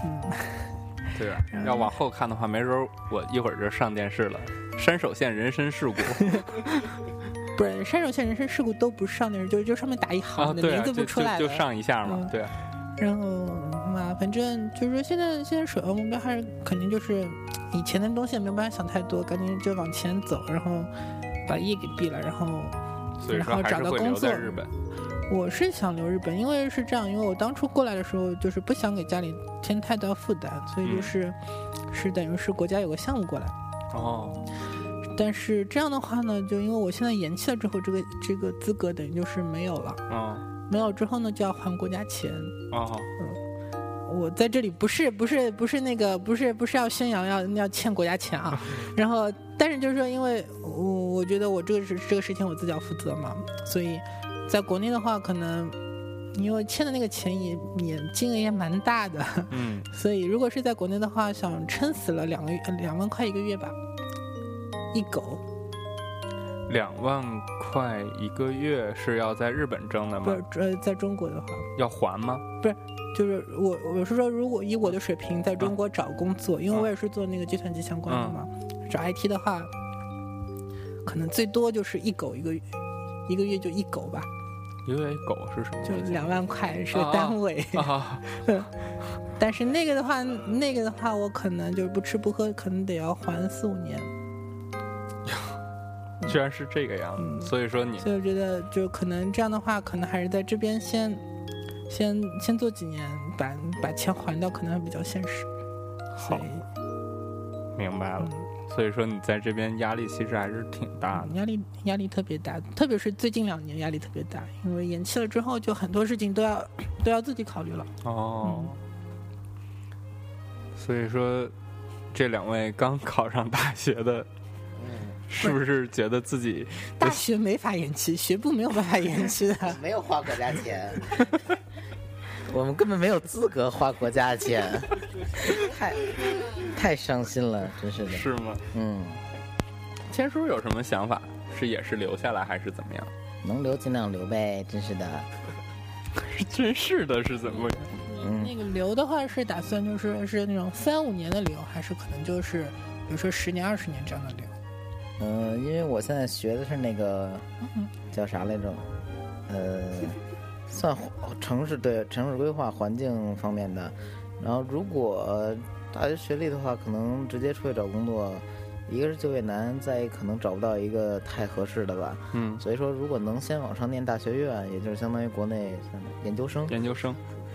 嗯，对吧然？后要往后看的话，没准儿我一会儿就上电视了。山手线人身事故 不是山手线人身事故都不上电视，就就上面打一行，的名字就不出来了。就就上一下嘛嗯，对啊，然后嘛，反正就是说现在现在首要目标还是肯定就是以前的东西也没有办法想太多，赶紧就往前走，然后把业给毕了，然后然后找到工作在日本。我是想留日本，因为是这样，因为我当初过来的时候就是不想给家里添太大负担，所以就嗯是、是等于是国家有个项目过来。哦，但是这样的话呢，就因为我现在延期了之后，这个这个资格等于就是没有了，哦，没有之后呢就要还国家钱。哦，我在这里不是不是不是那个不是不是要宣扬要要欠国家钱啊，然后但是就是说，因为我我觉得我这个是这个事情我自己要负责嘛，所以在国内的话，可能因为欠的那个钱也也金额也蛮大的，嗯，所以如果是在国内的话，想撑死了两个月两万块一个月吧，一狗两万块一个月是要在日本挣的吗？不是呃在中国的话，要还吗？不是就是我我是说，如果以我的水平在中国找工作，因为我也是做那个计算机相关的嘛，找 IT 的话，可能最多就是一狗一个月，一个月就一狗吧，一个月狗是什么就？两万块是个单位。啊，但是那个的话，那个的话，我可能就是不吃不喝，可能得要还四五年。居然是这个样子。嗯所以说你所以我觉得，就可能这样的话，可能还是在这边先，先先做几年，把把钱还掉，可能还比较现实。好，明白了嗯。所以说你在这边压力其实还是挺大的。压力压力特别大，特别是最近两年压力特别大，因为延期了之后，就很多事情都要 都要自己考虑了。哦，所以说这两位刚考上大学的，是不是觉得自己 大学没法延期，学部没有办法延期的。没有花国家钱，我们根本没有资格花国家钱，太太伤心了，真是的。是吗？嗯，千叔有什么想法？是也是留下来还是怎么样？能留尽量留呗，真是的。真是的，是怎么回事？嗯那个留的话是打算就是是那种三五年的留，还是可能就是比如说十年、二十年这样的留？嗯，因为我现在学的是那个嗯叫啥来着？呃，算城市对城市规划环境方面的。然后如果大学学历的话，可能直接出去找工作，一个是就业难，再一可能找不到一个太合适的吧。嗯，所以说，如果能先往上念大学院，也就是相当于国内像研究生研究生。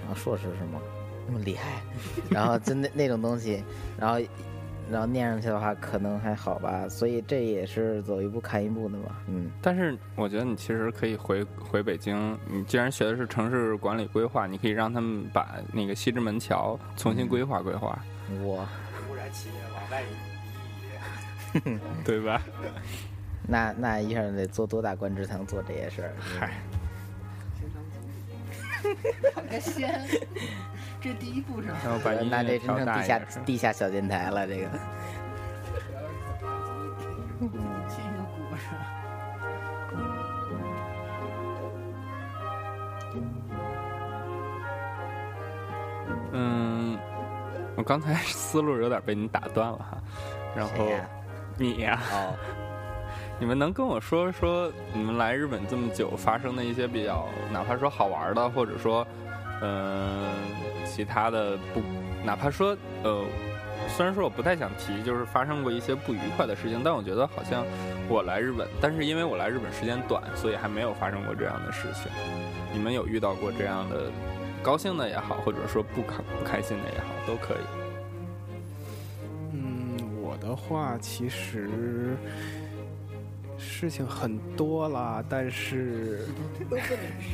啊，硕士是吗？那么厉害，然后就那那种东西，然后然后念上去的话，可能还好吧。所以这也是走一步看一步的嘛。嗯，但是我觉得你其实可以回回北京。你既然学的是城市管理规划，你可以让他们把那个西直门桥重新规划规划，我污染企业往外移。对吧？那那一下得做多大官职才能做这些事儿？嗨，好个先，这第一步是吧？然后把音那乐调这真成地下地下小电台了，这个。先一个鼓是吧？嗯，我刚才思路有点被你打断了哈，然后呀你呀、哦，你们能跟我说说你们来日本这么久发生的一些比较，哪怕说好玩的，或者说，嗯、其他的不，哪怕说呃，虽然说我不太想提，就是发生过一些不愉快的事情，但我觉得好像我来日本，但是因为我来日本时间短，所以还没有发生过这样的事情。你们有遇到过这样的高兴的也好，或者说不开不开心的也好，都可以。嗯，我的话其实事情很多啦，但是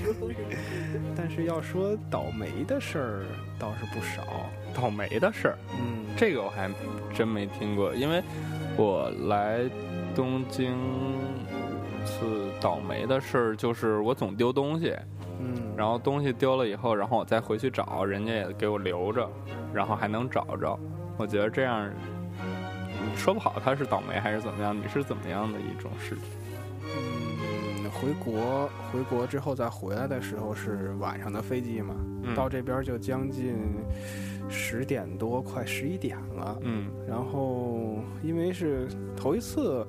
但是要说倒霉的事儿倒是不少。倒霉的事儿，嗯，这个我还真没听过，因为我来东京次倒霉的事儿就是我总丢东西，嗯，然后东西丢了以后，然后我再回去找，人家也给我留着，然后还能找着。我觉得这样嗯说不好他是倒霉还是怎么样，你是怎么样的一种事情？嗯，回国回国之后再回来的时候是晚上的飞机嘛，嗯到这边就将近十点多，快十一点了。嗯然后因为是头一次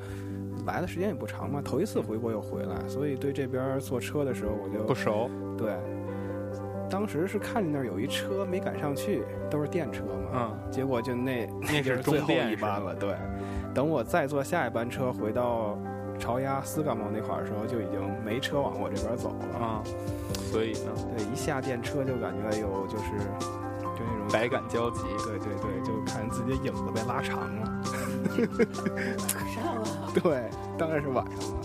来的时间也不长嘛，头一次回国又回来，所以对这边坐车的时候我就不熟，对。当时是看见那儿有一车没赶上去，都是电车嘛，嗯，结果就那那就是最后一班了。对，等我再坐下一班车回到朝鸭斯干茂那块儿的时候，就已经没车往我这边走了。啊，所以呢，对，一下电车就感觉哎呦，就是就那种百感交集。对对对，就看自己的影子被拉长了。上了，对，当然是晚上了。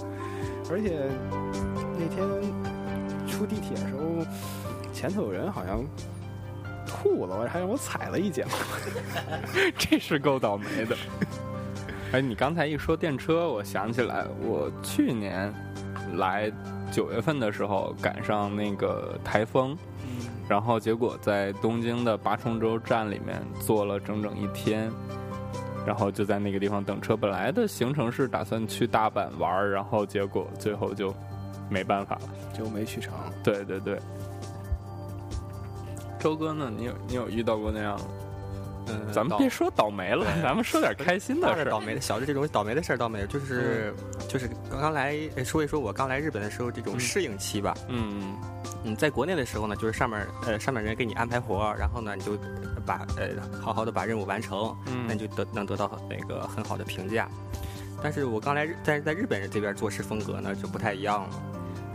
而且那天出地铁的时候，前头有人好像吐了，我还让我踩了一脚。这是够倒霉的。哎，你刚才一说电车，我想起来，我去年来九月份的时候赶上那个台风，然后结果在东京的八重洲站里面坐了整整一天，然后就在那个地方等车。本来的行程是打算去大阪玩儿，然后结果最后就没办法了。就没去成。对对对。周哥呢？你有你有遇到过那样？嗯，咱们别说倒霉了，咱们说点开心的事儿。倒霉的，小的这种倒霉的事儿倒没有，就是、就是刚刚来呃说一说我刚来日本的时候这种嗯适应期吧。嗯嗯，在国内的时候呢，就是上面呃上面人给你安排活，然后呢你就把呃好好的把任务完成，嗯那你就得能得到那个很好的评价。但是我刚来日，但是在日本人这边做事风格呢就不太一样了。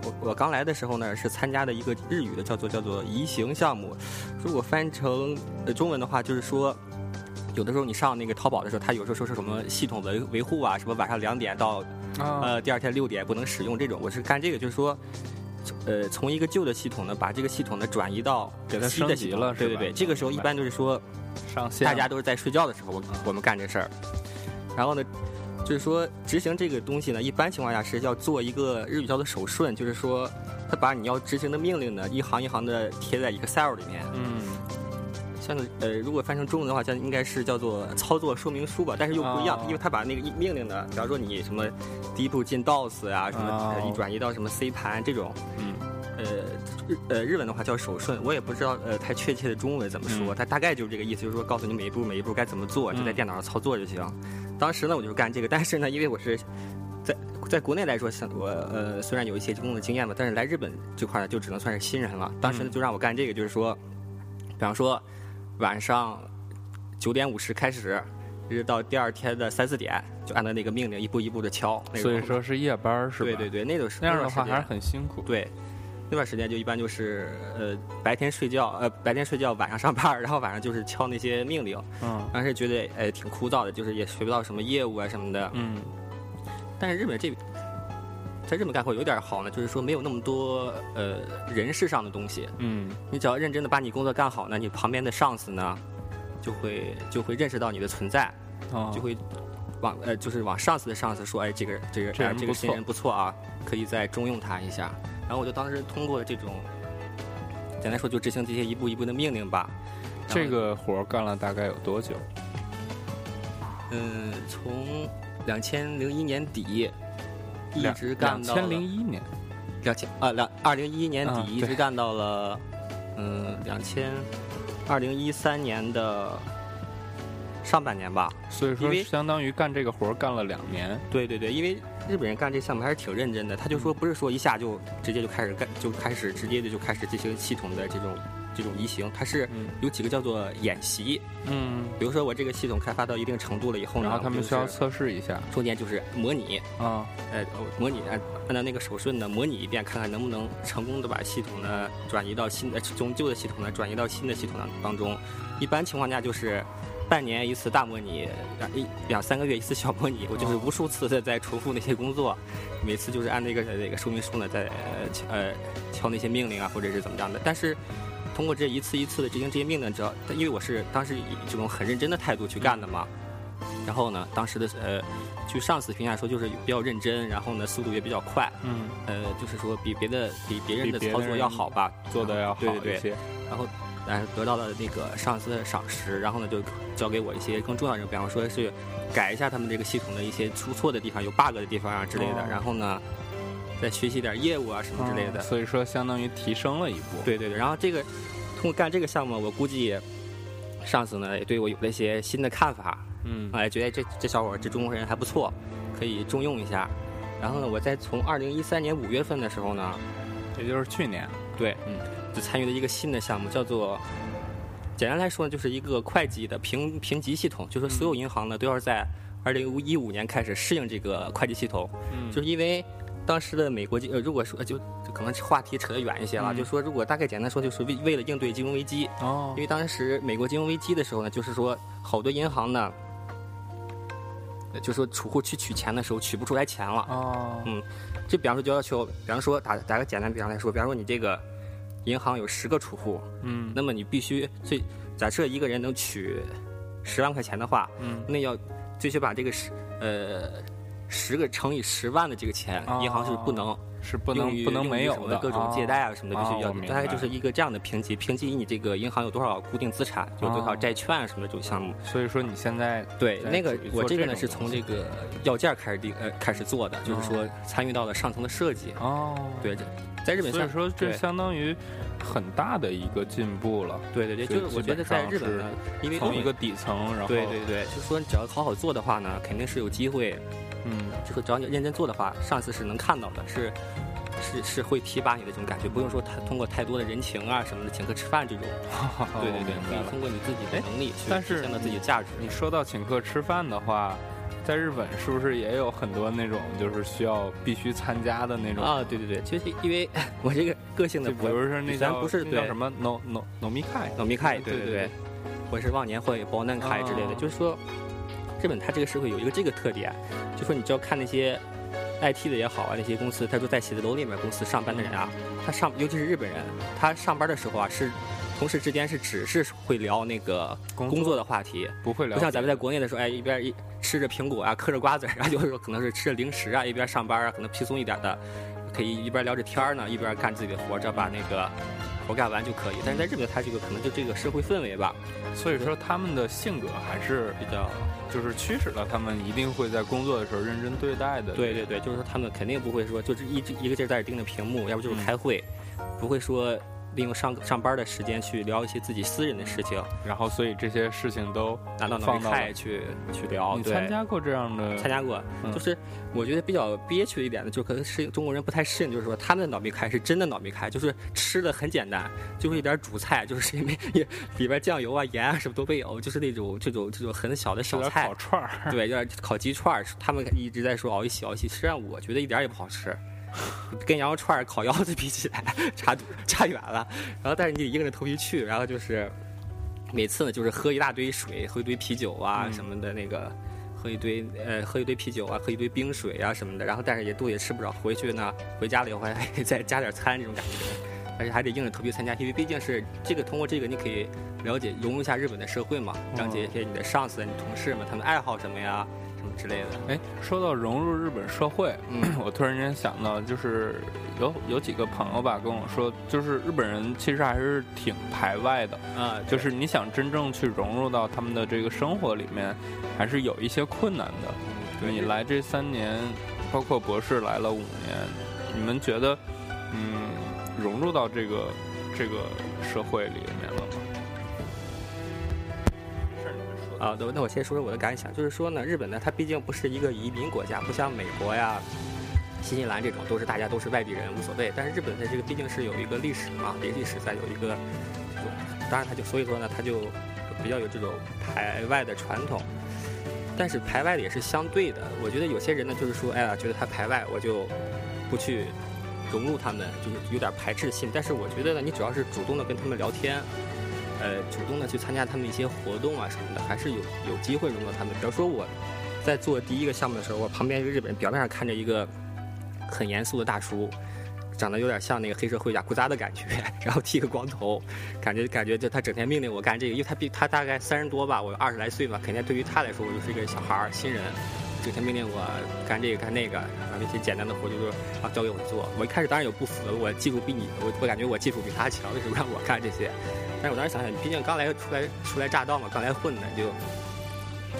我我刚来的时候呢是参加的一个日语的叫做叫做移行项目，如果翻成呃中文的话就是说。有的时候你上那个淘宝的时候，它有时候说是什么系统维维护啊，什么晚上两点到啊呃，第二天六点不能使用这种。我是干这个，就是说，呃，从一个旧的系统呢，把这个系统呢转移到给它新的升级系统了对对对，这个时候一般都是说，上线大家都是在睡觉的时候，我我们干这事儿。然后呢，就是说执行这个东西呢，一般情况下是要做一个日语叫做手顺，就是说，他把你要执行的命令呢，一行一行的贴在 Excel 里面。嗯。像呃，如果翻成中文的话，像应该是叫做操作说明书吧，但是又不一样，哦。因为他把那个命令呢，比方说你什么第一步进 DOS 啊，什么、哦呃一转移到什么 C 盘这种，嗯。呃日呃日文的话叫手顺，我也不知道呃太确切的中文怎么说，嗯。它大概就是这个意思，就是说告诉你每一步每一步该怎么做，就在嗯。电脑上操作就行。当时呢，我就是干这个，但是呢，因为我是在在国内来说，像我呃虽然有一些工作经验吧，但是来日本这块呢，就只能算是新人了。当时呢，嗯就让我干这个，就是说，比方说晚上九点五十开始，一直到第二天的三四点，就按照那个命令一步一步的敲。那种所以说是夜班是吧？对对对，那种是那样的话还是很辛苦。对，那段时间就一般就是呃白天睡觉，呃白天睡觉，晚上上班，然后晚上就是敲那些命令，嗯当时觉得呃挺枯燥的，就是也学不到什么业务啊什么的。嗯但是日本这在日本干活有点好呢，就是说没有那么多呃人事上的东西，嗯你只要认真的把你工作干好呢，你旁边的上司呢就会就会认识到你的存在，哦就会。往呃，就是往上司的上司说，哎，这个这个哎这个新人不错啊，可以再重用他一下。然后我就当时通过这种，简单说就执行这些一步一步的命令吧。这个活儿干了大概有多久？嗯，从两千零一年底一直干到两千零一年。两千啊两二零一一年啊底一直干到了嗯两千二零一三年的上半年吧。所以说因为相当于干这个活干了两年。对对对，因为日本人干这项目还是挺认真的，他就说不是说一下就直接就开始干，就开始直接的就开始进行系统的这种这种移行，它是嗯有几个叫做演习。嗯，比如说我这个系统开发到一定程度了以后呢，然后他们就需要测试一下中间就是模拟，啊。呃，模拟按按照那个手顺呢模拟一遍，看看能不能成功的把系统呢转移到新的从旧的系统呢转移到新的系统当当中。一般情况下就是半年一次大模拟，两一两三个月一次小模拟，我就是哦无数次的在重复那些工作，每次就是按那个那个说明书呢在呃敲那些命令啊，或者是怎么样的。但是通过这一次一次的执行这些命令，只要因为我是当时以这种很认真的态度去干的嘛，然后呢，当时的呃，据上司评价说就是比较认真，然后呢速度也比较快，嗯，呃，就是说比别的比别人的操作要好吧，做的要好对对对，一些。然后呃得到了那个上司的赏识，然后呢就交给我一些更重要的任务，比方说是改一下他们这个系统的一些出错的地方、有 bug 的地方啊之类的，哦然后呢再学习点业务啊什么之类的嗯。所以说相当于提升了一步。，对对对，然后这个通过干这个项目，我估计上司呢也对我有了一些新的看法，嗯哎，觉得这这小伙这中国人还不错，可以重用一下。然后呢，我在从二零一三年五月份的时候呢，也就是去年。对，嗯，就参与了一个新的项目，叫做，简单来说呢，就是一个会计的评评级系统，就是所有银行呢都要在二零一五年开始适应这个会计系统，嗯。就是因为当时的美国金，呃，如果说就就可能话题扯得远一些了，嗯。就说如果大概简单说，就是为为了应对金融危机，哦。因为当时美国金融危机的时候呢，就是说好多银行呢，呃就说储户去取钱的时候取不出来钱了。哦。嗯就比方说就要求，比方说打打个简单比方来说，比方说你这个银行有十个储户，嗯。那么你必须最假设一个人能取十万块钱的话，嗯。那要最起码这个十呃十个乘以十万的这个钱，哦。银行是不能是不能不能没有的各种借贷啊什么的，必须要大概就是一个这样的评级，评级你这个银行有多少固定资产，有多少哦债券啊什么的这种项目。所以说你现在在对那个我这个呢是从这个要件开始定呃开始做的，就是说参与到了上层的设计。哦，对，这在日本所以说这相当于很大的一个进步了。对对对，就就是我觉得在日本呢，因为从一个底层，然后对对对，就是说你只要好好做的话呢，肯定是有机会。嗯就是只要你认真做的话，上司是能看到的，是是是会提拔你的这种感觉，不用说太通过太多的人情啊什么的，请客吃饭这种。对对对，可以通过你自己的能力去但是体现到自己的价值。你说到请客吃饭的话，在日本是不是也有很多那种就是需要必须参加的那种？啊，对对对，其实因为 我这个个性的比如说那咱不是叫什么 no no no 密开脑密开，对对对对，或者是忘年会、保难开之类的，哦就是说，日本它这个社会有一个这个特点，就说你只要看那些 IT 的也好啊，那些公司，他说在写字楼里面公司上班的人啊，他上尤其是日本人，他上班的时候啊是。同事之间是只是会聊那个工工作的话题，不会聊，不像咱们在国内的时候，哎，一边一吃着苹果啊，嗑着瓜子儿啊，有的时候可能是吃着零食啊，一边上班啊，可能轻松一点的，可以一边聊着天儿呢，一边干自己的活儿，只要把那个活儿干完就可以。但是在日本，他这个可能就这个社会氛围吧，所以说他们的性格还是比较就是驱使了他们一定会在工作的时候认真对待的。对对对，就是说他们肯定不会说就是一直一个劲儿在这盯着屏幕，要不就是开会，不会说利用上上班的时间去聊一些自己私人的事情，然后所以这些事情都拿到脑密放开去去聊。你参加过这样的？参加过，嗯就是我觉得比较憋屈一点的，就可能是中国人不太适应，就是说他们的脑密开是真的脑密开，就是吃的很简单，就是一点主菜，就是因为也里边酱油啊、盐啊什么都没有，就是那种这种这种很小的小菜烤，串儿，对，有点烤鸡串儿，他们一直在说熬一起熬一起，实际上我觉得一点也不好吃。跟羊肉串儿、烤腰子比起来，差差远了。然后，但是你得硬着头皮去，然后就是每次呢，就是喝一大堆水，喝一堆啤酒啊嗯什么的，那个喝一堆呃喝一堆啤酒啊，喝一堆冰水啊什么的。然后，但是也肚也吃不着，回去呢，回家了以后还还再加点餐这种感觉。而且还得硬着头皮参加，因为毕竟是这个，通过这个你可以了解融入一下日本的社会嘛，了解一些你的上司、你同事们他们爱好什么呀，什么之类的。哎，说到融入日本社会，嗯 我突然间想到，就是有有几个朋友吧跟我说，就是日本人其实还是挺排外的，啊，就是你想真正去融入到他们的这个生活里面，还是有一些困难的。对你来这三年，包括博士来了五年，你们觉得，嗯，融入到这个这个社会里面了吗？啊，那那我先说说我的感想，就是说呢，日本呢，它毕竟不是一个移民国家，不像美国呀、新西兰这种都是大家都是外地人无所谓。但是日本的这个毕竟是有一个历史嘛，历历史在有一个这种，当然它就所以说呢，它就比较有这种排外的传统。但是排外的也是相对的，我觉得有些人呢，就是说，哎呀，觉得他排外，我就不去融入他们，就是有点排斥性。但是我觉得呢，你只要是主动的跟他们聊天，呃，主动的去参加他们一些活动啊什么的，还是有有机会融入他们。比如说我在做第一个项目的时候，我旁边一个日本人，表面上看着一个很严肃的大叔，长得有点像那个黑社会雅库扎的感觉，然后剃个光头，感觉感觉就他整天命令我干这个，因为他比他大概三十多吧，我二十来岁嘛，肯定对于他来说我就是一个小孩儿新人，整天命令我干这个干那个，然后那些简单的活就是啊交给我做。我一开始当然有不服，我技术比你，我我感觉我技术比他强，为什么让我干这些？但是我当时想想，毕竟刚来出来初来乍到嘛，刚来混的就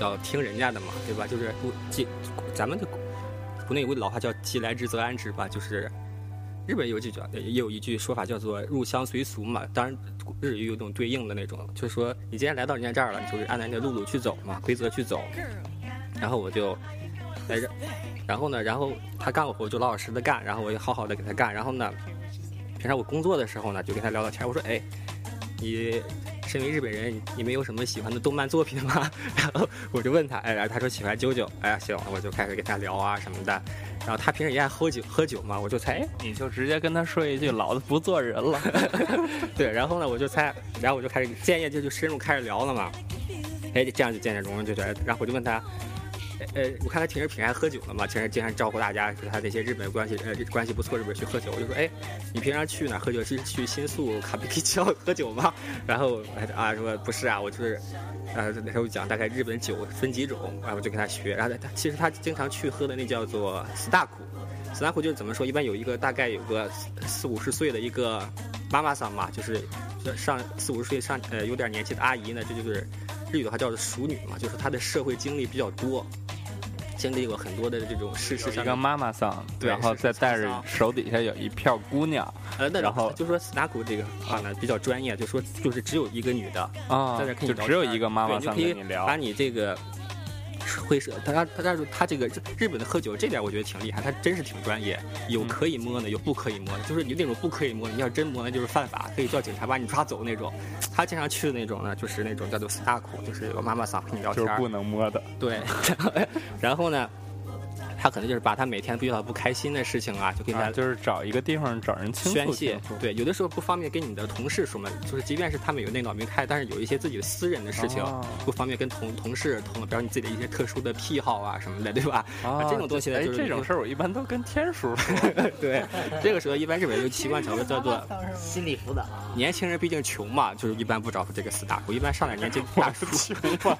要听人家的嘛，对吧？就是不既咱们的国内有个老话叫“既来之则安之”吧，就是日本有句叫也有一句说法叫做“入乡随俗”嘛。当然日语有种对应的那种，就是说你既然来到人家这儿了，你就是按照那路路去走嘛，规则去走。然后我就来这，然后呢，然后他干我活就老老实实的干，然后我也好好的给他干。然后呢，平常我工作的时候呢，就跟他聊聊天，我说：“哎，你。”身为日本人，你没有什么喜欢的动漫作品吗？然后我就问他，哎，然后他说喜欢九九，哎呀，行，我就开始跟他聊啊什么的。然后他平时也爱喝酒，喝酒嘛，我就猜，哎，你就直接跟他说一句，老子不做人了。对，然后呢，我就猜，然后我就开始建议，就就深入开始聊了嘛。哎，这样就渐渐融入就觉得，然后我就问他。呃，我看他平时平爱喝酒了嘛，平时经常招呼大家，说他那些日本关系呃关系不错日本去喝酒，我就说，哎，你平常去哪喝酒？是去新宿卡比基桥喝酒吗？然后啊说不是啊，我就是，呃那时候讲大概日本酒分几种，然后我就跟他学，然后他其实他经常去喝的那叫做斯大库，斯大库就是怎么说？一般有一个大概有个四五十岁的一个妈妈桑嘛，就是上四五十岁上呃有点年纪的阿姨呢，这就是日语的话叫做熟女嘛，就是她的社会经历比较多。经历过很多的这种事实，一个妈妈桑，然后再带着手底下有一票姑娘，呃，那然后就说 snack 这个话呢比较专业，就说就是只有一个女的啊，在这就只有一个妈妈桑跟你聊，把你这个。会是他他他说他这个日本的喝酒这点我觉得挺厉害，他真是挺专业，有可以摸的，有不可以摸的，就是你那种不可以摸，你要真摸那就是犯法，可以叫警察把你抓走那种。他经常去的那种呢，就是那种叫做 star 库，就是有妈妈桑跟你聊天，就是不能摸的。对，然后呢？他可能就是把他每天遇到不开心的事情啊，就给他就是找一个地方找人宣泄。对，有的时候不方便跟你的同事说嘛，就是即便是他们有那脑没开，但是有一些自己的私人的事情不方便跟同同事同，比如你自己的一些特殊的癖好啊什么的，对吧？啊，这种东西呢，就是这种事儿我一般都跟天叔说。对，这个时候一般日本人就习惯找个叫做心理辅导。年轻人毕竟穷嘛，就是一般不找这个死大户，一般上点年纪大叔穷嘛，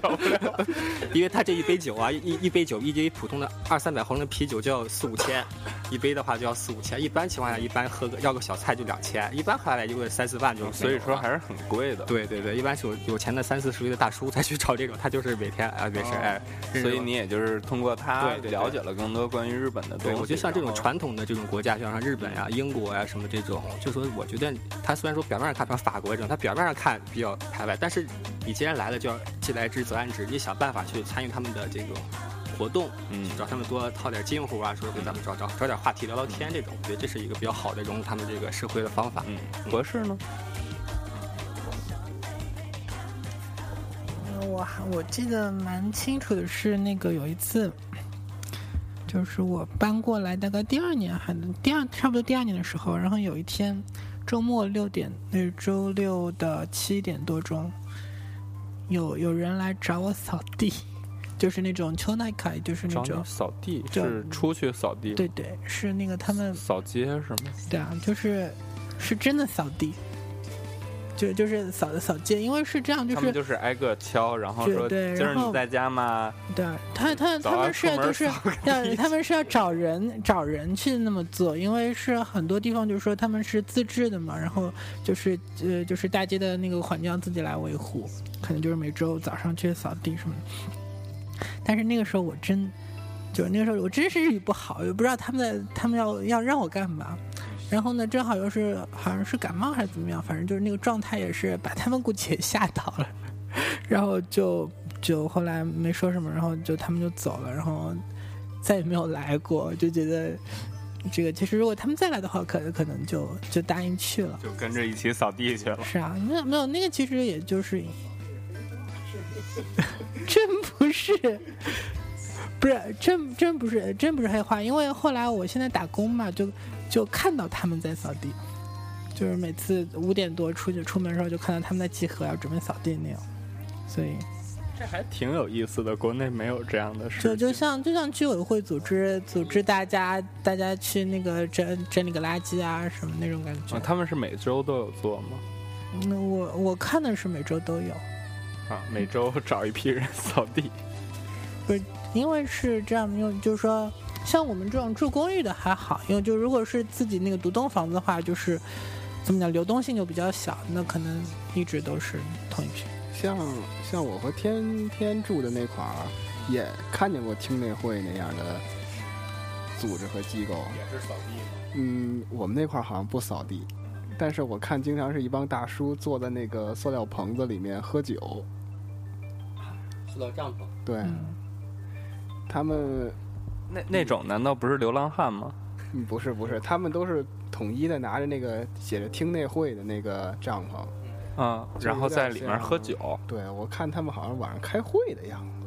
找不了，因为他这一杯酒啊，一一杯酒一杯。普通的二三百毫升啤酒就要四五千，一杯的话就要四五千。一般情况下，一般喝个要个小菜就两千，一般喝下来就会三四万就。所以说还是很贵的。对对对，一般是有有钱的三四十岁的大叔才去找这种，他就是每天啊没事哎。所以你也就是通过他了解了更多关于日本的东西。我觉得像这种传统的这种国家，像像日本呀、英国呀什么这种，就说我觉得他虽然说表面上看像法国这种，他表面上看比较排外，但是你既然来了，就要既来之则安之，你想办法去参与他们的这种。活动，嗯，找他们多套点近乎啊，说给咱们找找找点话题聊聊天，这种我觉得这是一个比较好的融入他们这个社会的方法。嗯，博士呢？我我记得蛮清楚的是，那个有一次，就是我搬过来大概第二年，还第二差不多第二年的时候，然后有一天周末六点，那是周六的七点多钟，有有人来找我扫地。就是那种秋奈凯，就是那种扫地，是出去扫地。对对，是那个他们扫街是吗？对啊，就是是真的扫地，就就是扫的扫街，因为是这样，就是他们就是挨个敲，然后说今儿你在家吗？对，他他他们是就是要他们是要找人找人去那么做，因为是很多地方就是说他们是自制的嘛，然后就是呃就是大街的那个环境要自己来维护，可能就是每周早上去扫地什么的。但是那个时候我真，就是那个时候我真是日语不好，也不知道他们在他们要要让我干嘛。然后呢，正好又是好像是感冒还是怎么样，反正就是那个状态也是把他们估计也吓到了。然后就就后来没说什么，然后就他们就走了，然后再也没有来过，就觉得这个其实如果他们再来的话，可能可能就就答应去了。就跟着一起扫地去了。是啊，没有没有那个其实也就是，真不是，不是真真不是真不是黑话，因为后来我现在打工嘛，就就看到他们在扫地，就是每次五点多出去出门的时候就看到他们在集合要准备扫地那样，所以这还挺有意思的，国内没有这样的事。就就像就像居委会组织组织大家大家去那个整整理个垃圾啊什么那种感觉啊，。他们是每周都有做吗？那，我我看的是每周都有。啊，每周找一批人扫地。不因为是这样，因为就是说，像我们这种住公寓的还好，因为就如果是自己那个独栋房子的话，就是怎么讲，流动性就比较小，那可能一直都是同一批。像像我和天天住的那块儿，也看见过厅内会那样的组织和机构。也是扫地吗？嗯，我们那块儿好像不扫地，但是我看经常是一帮大叔坐在那个塑料棚子里面喝酒。塑料帐篷。对、嗯，他们，那那种难道不是流浪汉吗？嗯，不是不是，他们都是统一的拿着那个写着厅内会的那个帐篷。啊，然后在里面喝酒。对，我看他们好像晚上开会的样子，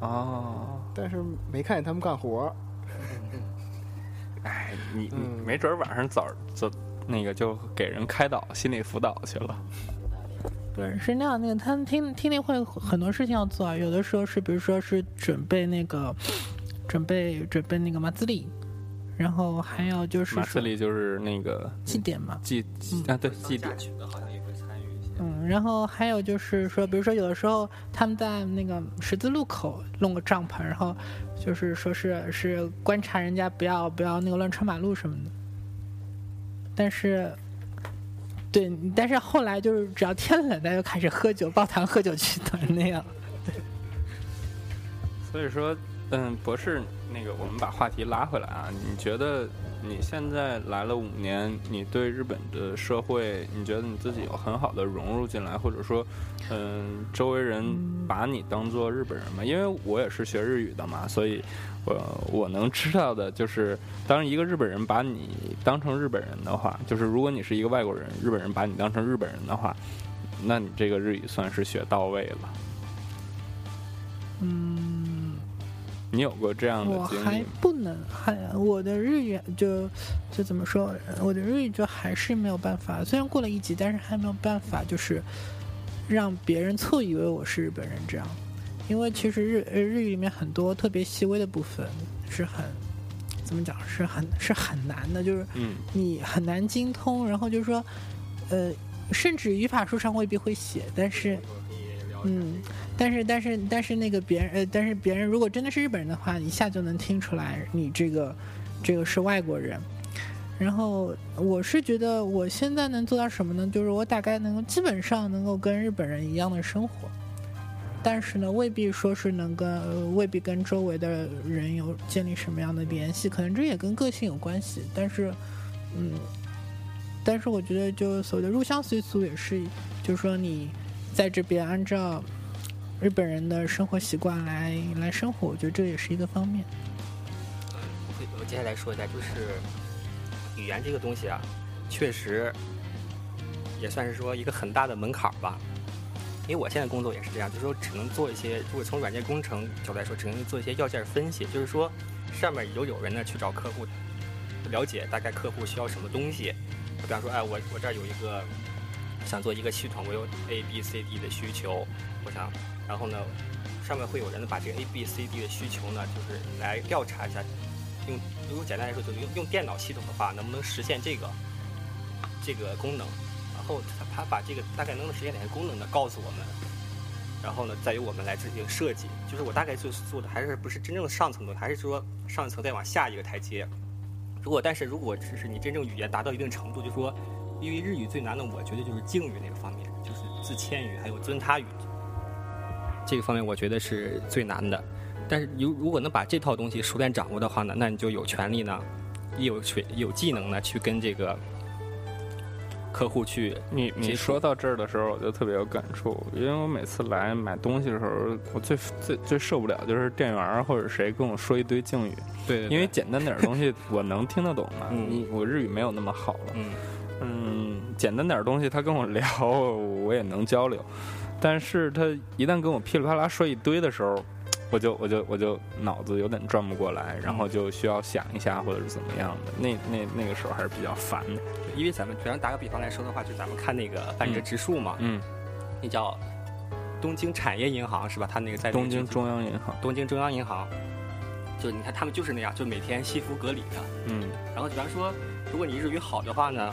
哦，但是没看见他们干活。哎，你你嗯没准晚上早早那个就给人开导心理辅导去了。对是是那样，那个他们听听力会很多事情要做啊，有的时候是比如说是准备那个准备准备那个马自立，然后还有就是马斯说里就是那个祭典嘛，祭祭啊，对祭典。曲的好像也会参与一些。嗯，然后还有就是说，比如说有的时候他们在那个十字路口弄个帐篷，然后就是说是是观察人家不要不要那个乱穿马路什么的。但是，对，但是后来就是只要天冷，大家就开始喝酒，抱团喝酒去团那样。所以说，嗯，博士，那个我们把话题拉回来啊，你觉得你现在来了五年，你对日本的社会，你觉得你自己有很好的融入进来，或者说，嗯，周围人把你当做日本人吗？因为我也是学日语的嘛，所以我我能知道的就是，当一个日本人把你当成日本人的话，就是如果你是一个外国人，日本人把你当成日本人的话，那你这个日语算是学到位了。嗯，你有过这样的我还经历吗？不能，还我的日语就就怎么说，我的日语就还是没有办法，虽然过了一级，但是还没有办法，就是让别人错以为我是日本人这样。因为其实日呃日语里面很多特别细微的部分是很怎么讲，是很是很难的，就是嗯。你很难精通，然后就是说，呃，甚至语法书上未必会写，但是，嗯，但是但是但是那个别人呃，但是别人如果真的是日本人的话，一下就能听出来你这个这个是外国人。然后我是觉得我现在能做到什么呢？就是我大概能够基本上能够跟日本人一样的生活，但是呢，未必说是能跟、未必跟周围的人有建立什么样的联系，可能这也跟个性有关系。但是，嗯，但是我觉得就所谓的入乡随俗也是，就是说你在这边按照日本人的生活习惯来来生活，我觉得这也是一个方面。我我接下来说一下，就是语言这个东西啊，确实也算是说一个很大的门槛儿吧。因为我现在工作也是这样，就是说只能做一些，如果从软件工程角度来说，只能做一些要件分析，就是说上面有有人呢去找客户，了解大概客户需要什么东西。比方说，哎，我我这儿有一个想做一个系统，我有 A B C D 的需求，我想，然后呢，上面会有人呢把这个 A B C D 的需求呢，就是来调查一下，用如果简单来说，就用用电脑系统的话，能不能实现这个这个功能？后他他把这个大概能不能实现哪些功能呢，告诉我们，然后呢，再由我们来进行设计。就是我大概就是做的还是不是真正的上层的，还是说上一层再往下一个台阶。如果但是如果只是你真正语言达到一定程度，就说因为日语最难的，我觉得就是敬语那个方面，就是自谦语还有尊他语这个方面，我觉得是最难的。但是如如果能把这套东西熟练掌握的话呢，那你就有权利呢，有权有技能呢，去跟这个客户去你你说到这儿的时候，我就特别有感触，因为我每次来买东西的时候，我最最最受不了就是店员或者谁跟我说一堆敬语，对。因为简单点儿东西我能听得懂嘛，嗯。你我日语没有那么好了，嗯。嗯，简单点儿东西他跟我聊，我也能交流，但是他一旦跟我噼里啪啦说一堆的时候，我就我就我就脑子有点转不过来，然后就需要想一下或者是怎么样的，那那那个时候还是比较烦的，因为咱们比方打个比方来说的话，就咱们看那个半折直树嘛，嗯，那叫东京产业银行是吧？他那个在东京中央银行，东京中央银行，就你看他们就是那样，就每天西服革履的。嗯。然后比方说，如果你日语好的话呢，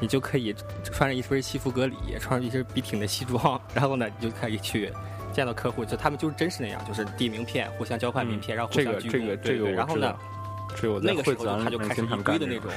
你就可以穿着一身西服革履，穿着一身笔挺的西装，然后呢，你就可以去见到客户，就他们就是真是那样，就是递名片，互相交换名片，然后互相鞠躬。这个这个这个然后呢那个时候他就开始一堆的那种。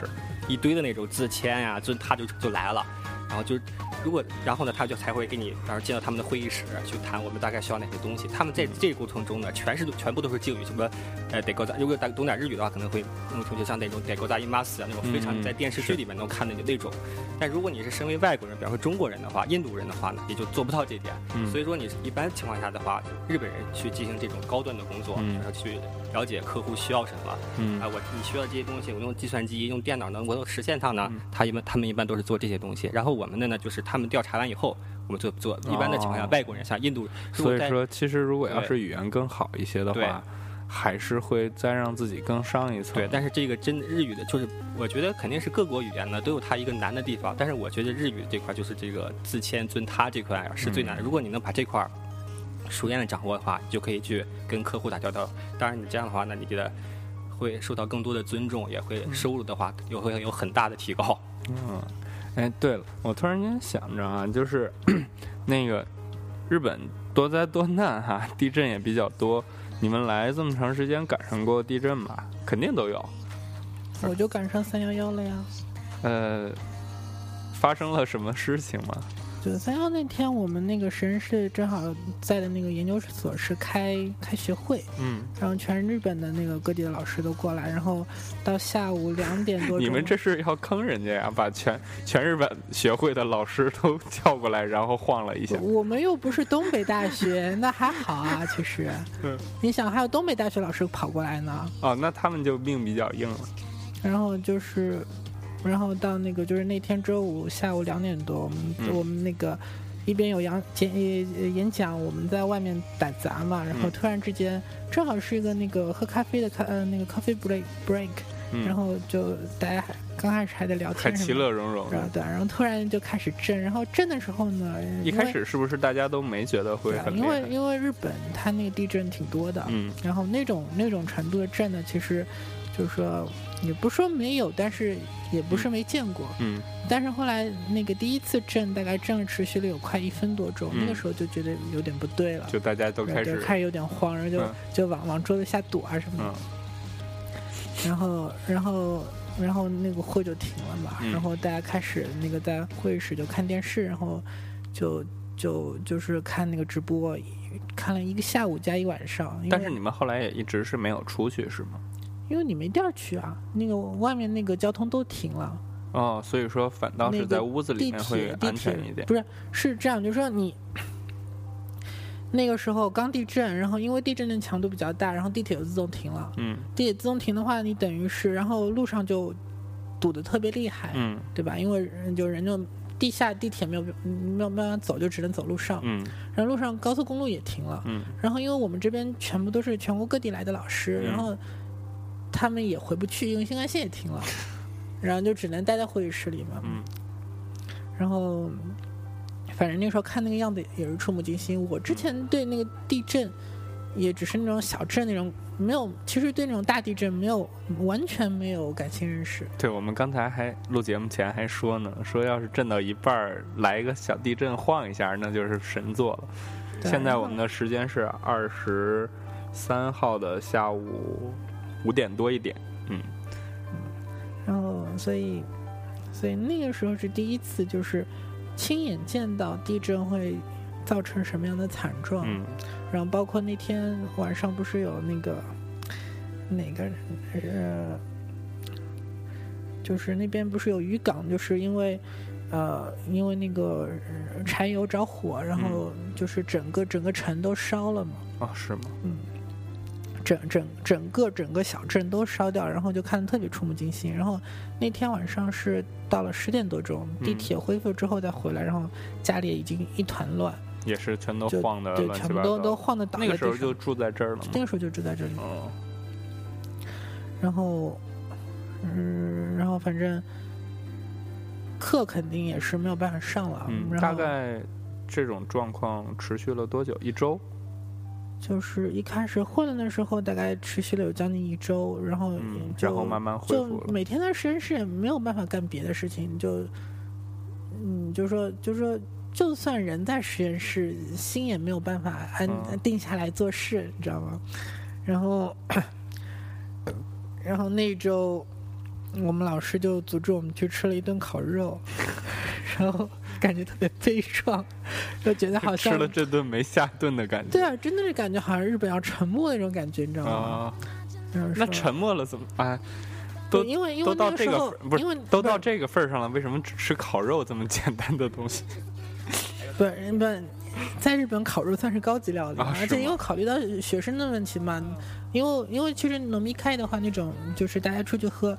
一堆的那种自签呀、就他就就来了。然后就，如果然后呢，他就才会给你，然后进到他们的会议室去谈我们大概需要哪些东西。他们在嗯这个过程中呢，全是全部都是敬语，什么，呃，得高在，如果懂点日语的话，可能会弄出就像那种得高在伊玛斯啊那种非常嗯在电视剧里面能看的那种。但如果你是身为外国人，比方说中国人的话，印度人的话呢，也就做不到这点。嗯所以说你一般情况下的话，日本人去进行这种高端的工作，嗯然后去了解客户需要什么，嗯啊，我你需要这些东西，我用计算机、用电脑能我能实现它呢嗯？他一般他们一般都是做这些东西，然后我们的呢，就是他们调查完以后，我们做做。一般的情况下，哦外国人像印度，所以说，其实如果要是语言更好一些的话，还是会再让自己更上一层。对，但是这个真日语的，就是我觉得肯定是各国语言呢都有它一个难的地方，但是我觉得日语这块就是这个自谦尊他这块啊是最难的。嗯如果你能把这块儿熟练的掌握的话，你就可以去跟客户打交道。当然，你这样的话那，你觉得会受到更多的尊重，也会收入的话也会有很大的提高。嗯，哎，对了，我突然间想着啊，就是那个日本多灾多难哈，地震也比较多。你们来这么长时间，赶上过地震吧？肯定都有。我就赶上三幺幺了呀。呃，发生了什么事情吗？就三幺那天，我们那个实验室正好在的那个研究所是开开学会，嗯，然后全日本的那个各地的老师都过来，然后到下午两点多，你们这是要坑人家呀？把全全日本学会的老师都 叫过来，然后晃了一下。我们又不是东北大学，那还好啊，其实 嗯。你想，还有东北大学老师跑过来呢，哦，那他们就命比较硬了。然后就是，然后到那个就是那天周五下午两点多，我们、嗯我们那个一边有演演呃演讲，我们在外面打杂嘛，然后嗯突然之间正好是一个那个喝咖啡的咖呃那个 coffee break break，、嗯，然后就大家还刚开始还在聊还其天什么的。乐融融的。然后对，然后突然就开始震，然后震的时候呢，一开始是不是大家都没觉得会很？因为因为日本它那个地震挺多的，嗯然后那种那种程度的震呢，其实就是说也不说没有，但是也不是没见过。嗯但是后来那个第一次震，大概震持续了有快一分多钟，嗯那个时候就觉得有点不对了，就大家都开始开始有点慌，然后就、嗯就往往桌子下躲啊什么的。嗯然后然后然后那个会就停了嘛，嗯然后大家开始那个在会议室就看电视，然后就就就是看那个直播，看了一个下午加一晚上。但是你们后来也一直是没有出去是吗？因为你没地儿去啊，那个外面那个交通都停了，哦，所以说反倒是在屋子里地面会安全一点。不是是这样，就是说你 那个时候刚地震，然后因为地震的强度比较大，然后地铁就自动停了。嗯地铁自动停的话，你等于是然后路上就堵得特别厉害，嗯对吧？因为人就人就地下地铁没有没有办法走，就只能走路上。嗯然后路上高速公路也停了。嗯然后因为我们这边全部都是全国各地来的老师，嗯然后他们也回不去，因为新干线也停了，然后就只能待在会议室里嘛。嗯然后反正那时候看那个样子也是触目惊心。我之前对那个地震也只是那种小震那种，没有，其实对那种大地震没有完全没有感情认识。对，我们刚才还录节目前还说呢，说要是震到一半儿来一个小地震晃一下，那就是神作了。现在我们的时间是二十三号的下午五点多一点。嗯然后所以所以那个时候是第一次，就是亲眼见到地震会造成什么样的惨状。嗯然后包括那天晚上不是有那个哪个呃，就是那边不是有渔港，就是因为呃，因为那个呃柴油着火，然后就是整个整个城都烧了嘛，啊，是吗？整整整个整个小镇都烧掉，然后就看得特别触目惊心。然后那天晚上是到了十点多钟，地嗯铁恢复之后再回来，然后家里已经一团乱，也是全都，晃的对全部都都。晃的倒在那个时候。就住在这儿了吗？那个时候就住在这里，哦，然后，嗯，然后反正课肯定也是没有办法上了，嗯，大概这种状况持续了多久？一周？就是一开始混乱的时候，大概持续了有将近一周，然后嗯，就然后慢慢恢就复了。每天在实验室也没有办法干别的事情，就嗯，就说就说，就算人在实验室，心也没有办法安、嗯定下来做事，你知道吗？然后，然后那一周，我们老师就组织我们去吃了一顿烤肉，然后感觉特别悲壮，就觉得好像吃了这顿没下顿的感觉。对啊，真的是感觉好像日本要沉没那种感觉，你知道吗？那沉默了怎么？哎，都对因为因为都到这个不因为是都到这个份儿上了，为什么只吃烤肉这么简单的东西？不是不是，在日本烤肉算是高级料理，啊而且因为考虑到学生的问题嘛，因为因为其实农民开的话，那种就是大家出去喝，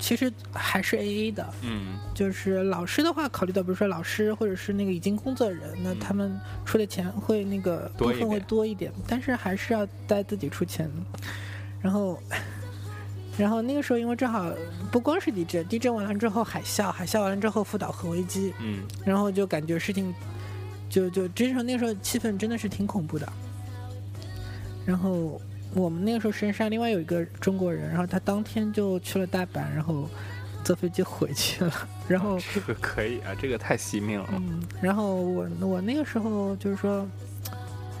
其实还是 A A 的。嗯就是老师的话，考虑到比如说老师或者是那个已经工作的人，那嗯他们出的钱会那个部分会多一点，但是还是要带自己出钱。然后，然后那个时候因为正好不光是地震，地震完了之后海啸，海啸完了之后福岛核危机，嗯然后就感觉事情就就真是那个时候气氛真的是挺恐怖的。然后我们那个时候实验室另外有一个中国人，然后他当天就去了大阪，然后坐飞机回去了。然后这个可以啊，这个太惜命了。嗯，然后我我那个时候就是说，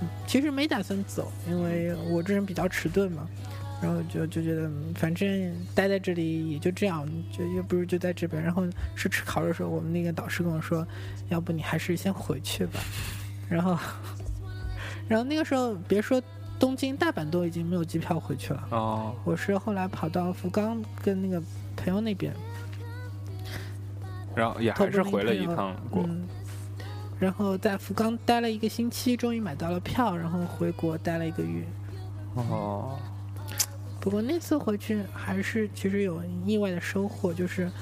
嗯其实没打算走，因为我这人比较迟钝嘛。然后就就觉得，嗯反正待在这里也就这样，就又不如就在这边。然后是吃烤肉的时候，我们那个导师跟我说，要不你还是先回去吧。然后，然后那个时候别说东京、大阪都已经没有机票回去了。哦，我是后来跑到福冈跟那个朋友那边，然后也还是回了一趟国。嗯，然后在福冈待了一个星期，终于买到了票，然后回国待了一个月。哦，不过那次回去还是其实有意外的收获，就是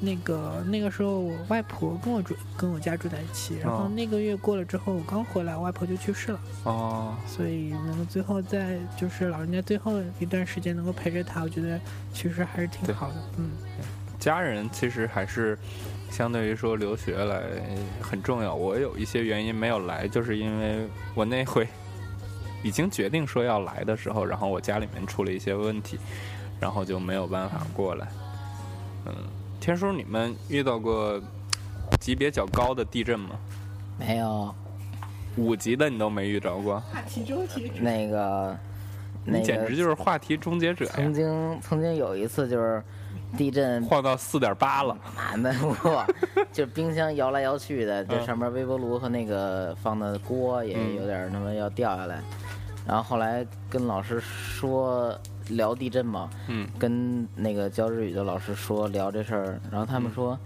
那个那个时候我外婆跟我住跟我家住在一起，然后哦那个月过了之后，我刚回来，我外婆就去世了，哦，所以能够最后在就是老人家最后一段时间能够陪着她，我觉得其实还是挺好的。嗯，家人其实还是相对于说留学来很重要。我有一些原因没有来，就是因为我那回已经决定说要来的时候，然后我家里面出了一些问题，然后就没有办法过来。嗯，天叔，你们遇到过级别较高的地震吗？没有五级的你都没遇着过，话题终结者。那个那你简直就是话题终结者曾！经曾经有一次就是地震晃到四点八了，满的不，就冰箱摇来摇去的，这嗯上面微波炉和那个放的锅也嗯有点他妈要掉下来。然后后来跟老师说聊地震嘛，嗯。跟那个教日语的老师说聊这事儿，然后他们说、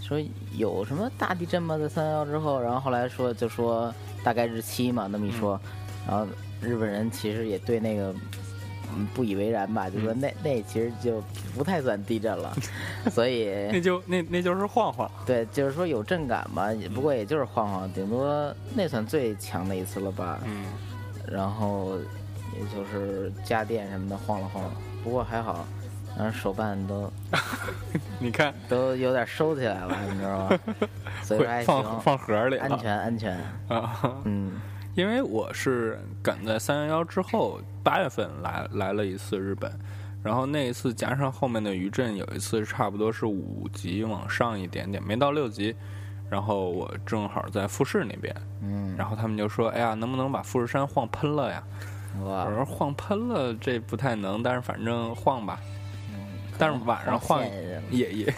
说有什么大地震吗？在三幺幺之后，然后后来说就说大概日期嘛，那么一说，然后日本人其实也对那个。嗯，不以为然吧，就说那那其实就不太算地震了，所以那就那那就是晃晃。对，就是说有震感吧，也不过也就是晃晃，顶多那算最强的一次了吧。嗯，然后也就是家电什么的晃了晃，不过还好，然后手办都 你看都有点收起来了，你知道吗？所以放，放盒里了，安全安全。啊。嗯，因为我是赶在三幺幺之后八月份来来了一次日本，然后那一次加上后面的余震，有一次差不多是五级往上一点点，没到六级。然后我正好在富士那边，嗯，然后他们就说：“哎呀，能不能把富士山晃喷了呀？” 哇我，说：“晃喷了这不太能，但是反正晃吧。”嗯但是晚上晃也也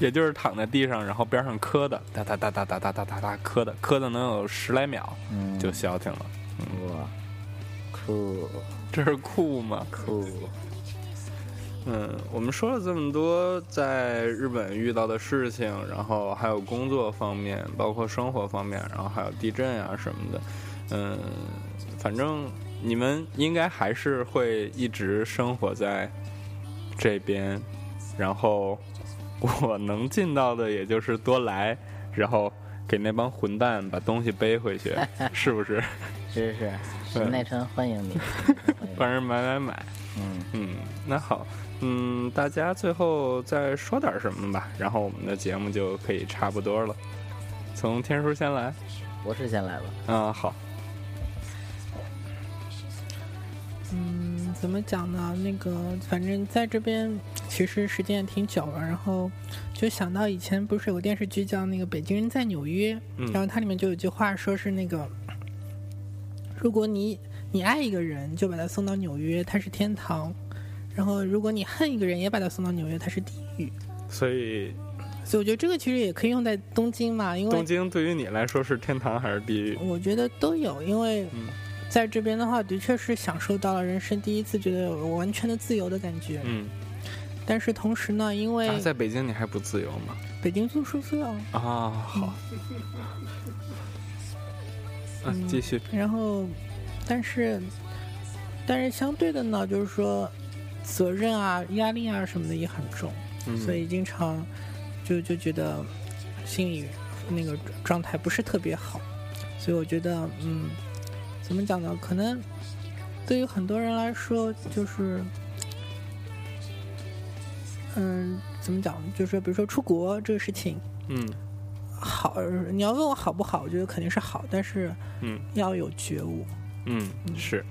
也就是躺在地上，然后边上磕的，哒哒哒哒哒哒哒哒哒磕的，磕的能有十来秒嗯，就消停了。哇，酷这是酷吗？酷，嗯，我们说了这么多在日本遇到的事情，然后还有工作方面，包括生活方面，然后还有地震啊什么的。嗯，反正你们应该还是会一直生活在这边，然后我能尽到的也就是多来，然后给那帮混蛋把东西背回去，是不是？是是是，神奈川欢迎你，帮人买买买。嗯，嗯，那好，嗯，大家最后再说点什么吧，然后我们的节目就可以差不多了。从天叔先来，博士先来吧。嗯，好，嗯，怎么讲呢？那个，反正在这边其实时间也挺久了，然后就想到以前不是有个电视剧叫那个《北京人在纽约》，嗯然后它里面就有句话说是那个，如果你你爱一个人，就把他送到纽约，他是天堂；然后如果你恨一个人，也把他送到纽约，他是地狱。所以所以我觉得这个其实也可以用在东京嘛，因为东京对于你来说是天堂还是地狱？我觉得都有，因为嗯在这边的话，的确是享受到了人生第一次觉得有完全的自由的感觉。嗯，但是同时呢，因为啊，在北京你还不自由吗？北京住宿舍，啊，好，嗯，继续，然后，但是，但是相对的呢，就是说，责任啊、压力啊什么的也很重，嗯，所以经常就就觉得心里那个状态不是特别好。所以我觉得，嗯，怎么讲呢？可能对于很多人来说，就是，嗯，怎么讲？就是比如说出国这个事情，嗯好，你要问我好不好，我觉得肯定是好，但是嗯要有觉悟。嗯，是，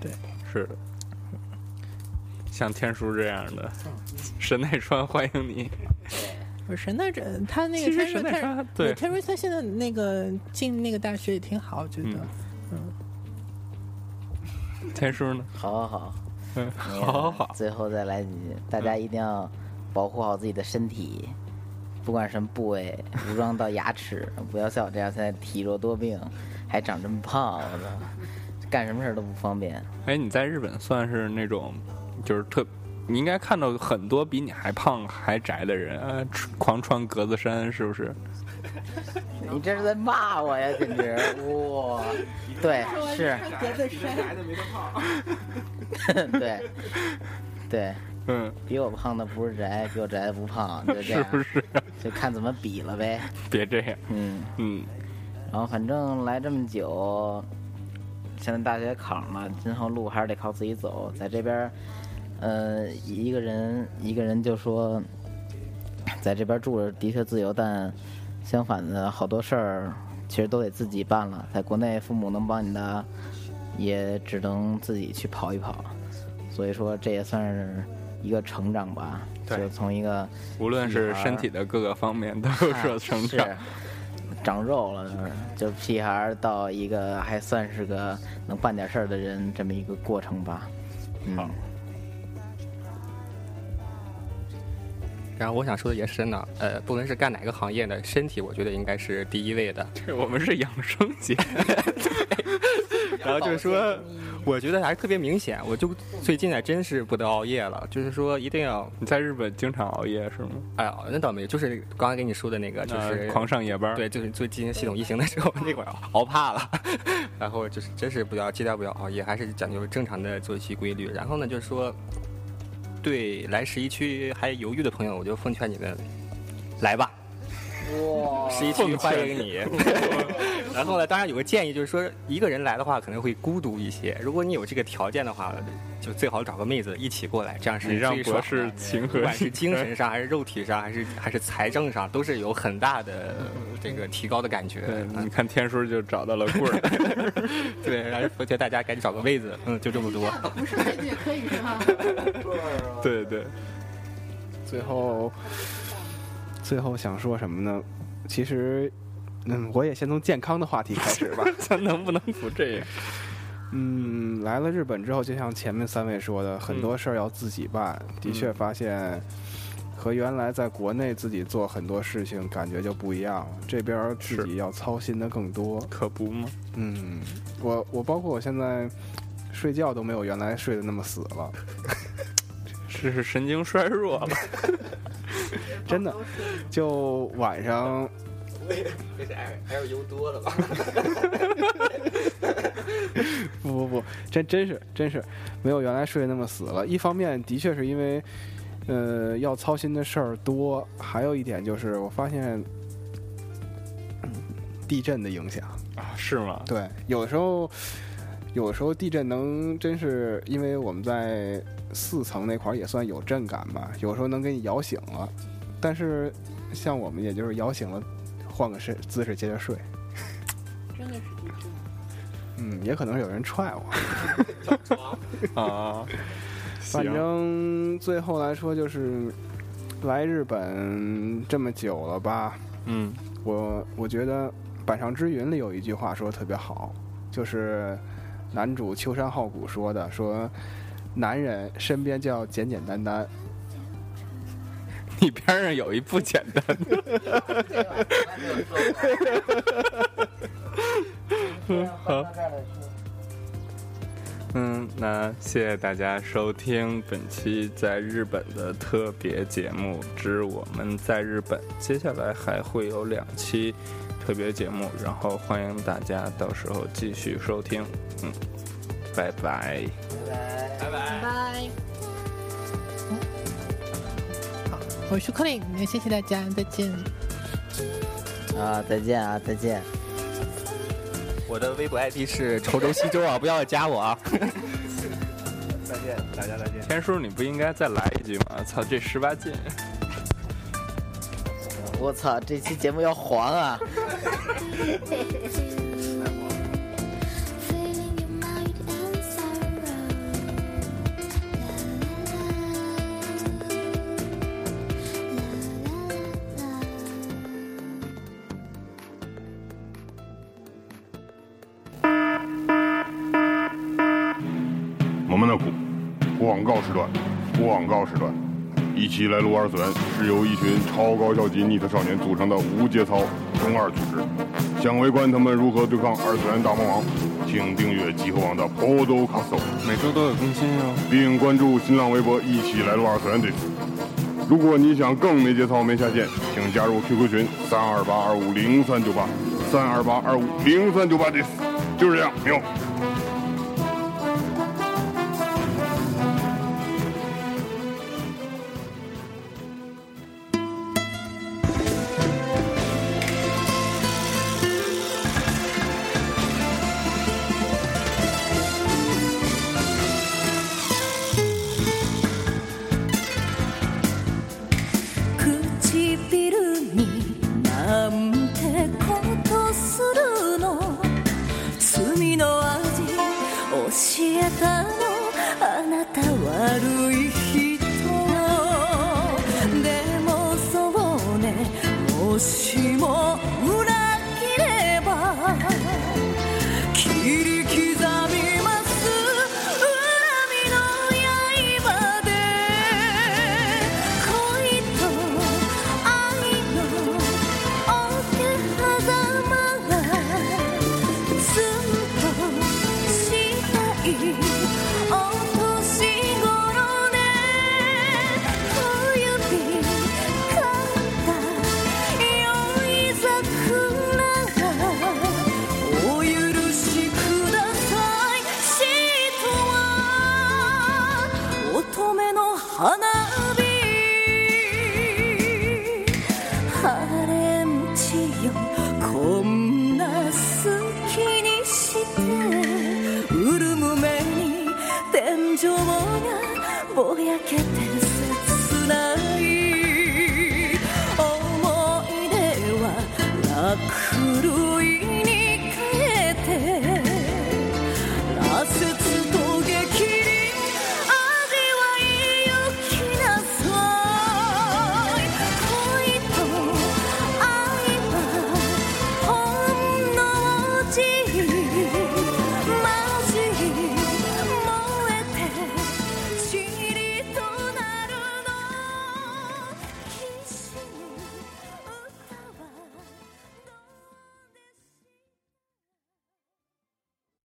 对，是的。像天叔这样的，神奈川欢迎你。不是神奈川，他那个其实天瑞神奈川对天瑞他现在那个进那个大学也挺好，我觉得。嗯 天叔呢？好好好，嗯，好好好，最后再来几句，大家一定要保护好自己的身体，不管什么部位，武装到牙齿，不要像我这样现在体弱多病，还长这么胖，我操，干什么事儿都不方便。哎，你在日本算是那种，就是特，你应该看到很多比你还胖还宅的人，啊，穿狂穿格子衫，是不是？你这是在骂我呀，简直哇！对，是，宅的没他胖。对，对，嗯，比我胖的不是宅，比我宅的不胖，就这样，是不是？就看怎么比了呗。别这样，嗯，嗯然后反正来这么久，现在大学考上了，今后路还是得靠自己走。在这边儿，呃，一个人一个人就说，在这边住着的确自由，但相反的好多事儿其实都得自己办了。在国内，父母能帮你的，也只能自己去跑一跑。所以说，这也算是一个成长吧，对就从一个无论是身体的各个方面都有所成长。是长肉了，就屁孩儿到一个还算是个能办点事儿的人，这么一个过程吧。嗯，然后我想说的也是呢，呃，不论是干哪个行业的，身体我觉得应该是第一位的。对 我们是养生节，然后就是说，我觉得还特别明显，我就最近还真是不得熬夜了，就是说一定要，你在日本经常熬夜是吗？哎呀，那倒没有，就是刚才跟你说的那个，就是呃狂上夜班。，对，就是做进行系统疫情的时候，那会儿熬怕了，然后就是真是不要尽量不要熬夜，还是讲究正常的作息规律。然后呢，就是说，对来十一区还犹豫的朋友，我就奉劝你们来吧，哇十一区欢迎你。然后呢，当然有个建议，就是说一个人来的话可能会孤独一些。如果你有这个条件的话，就最好找个妹子一起过来，这样是你让最爽博士的。情何不管是精神上，还是肉体上，还是还是财政上，都是有很大的这个提高的感觉。对，嗯你看天叔就找到了棍儿。对，然后奉劝大家赶紧找个位子，嗯，就这么多。不是妹子也可以是吧？对对，最后，最后想说什么呢？其实，嗯，我也先从健康的话题开始吧。咱能不能不这样？嗯，来了日本之后，就像前面三位说的，很多事儿要自己办。的确发现和原来在国内自己做很多事情感觉就不一样了。这边儿自己要操心的更多。可不吗？嗯，我我包括我现在睡觉都没有原来睡得那么死了。这是神经衰弱了。真的，就晚上 这是 L U 多了吧？不不不，真真是真是没有原来睡得那么死了。一方面的确是因为，呃，要操心的事儿多，还有一点就是我发现，嗯地震的影响。啊，是吗？对，有的时候，有时候地震能真是因为我们在四层那块儿也算有震感吧，有时候能给你摇醒了。但是像我们也就是摇醒了，换个身姿势接着睡。真的是地震。嗯，也可能是有人踹我。啊，反正最后来说就是来日本这么久了吧，嗯我我觉得《板上之云》里有一句话说的特别好，就是男主秋山浩古说的，说男人身边就要简简单单。你边上有一不简单的，好。嗯，那谢谢大家收听本期在日本的特别节目之我们在日本。接下来还会有两期特别节目，然后欢迎大家到时候继续收听。嗯，拜拜。拜拜。拜拜。好，我是 Colin，那谢谢大家，再见。啊，再见啊，再见。我的微博 ID 是稠州西周啊，不要加我啊！再见，大家再见。天叔，你不应该再来一句吗？操，这十八禁。我操这期节目要黄啊。我们的广告时段广告时段。一起来撸二次元是由一群超高校级逆特少年组成的无节操中二组织。想围观他们如何对抗二次元大魔王，请订阅集合网的 Podcast，每周都有更新哦。并关注新浪微博“一起来撸二次元”队。如果你想更没节操、没下限，请加入 QQ 群三二八二五零三九八三二八二五零三九八です。就是这样，喵。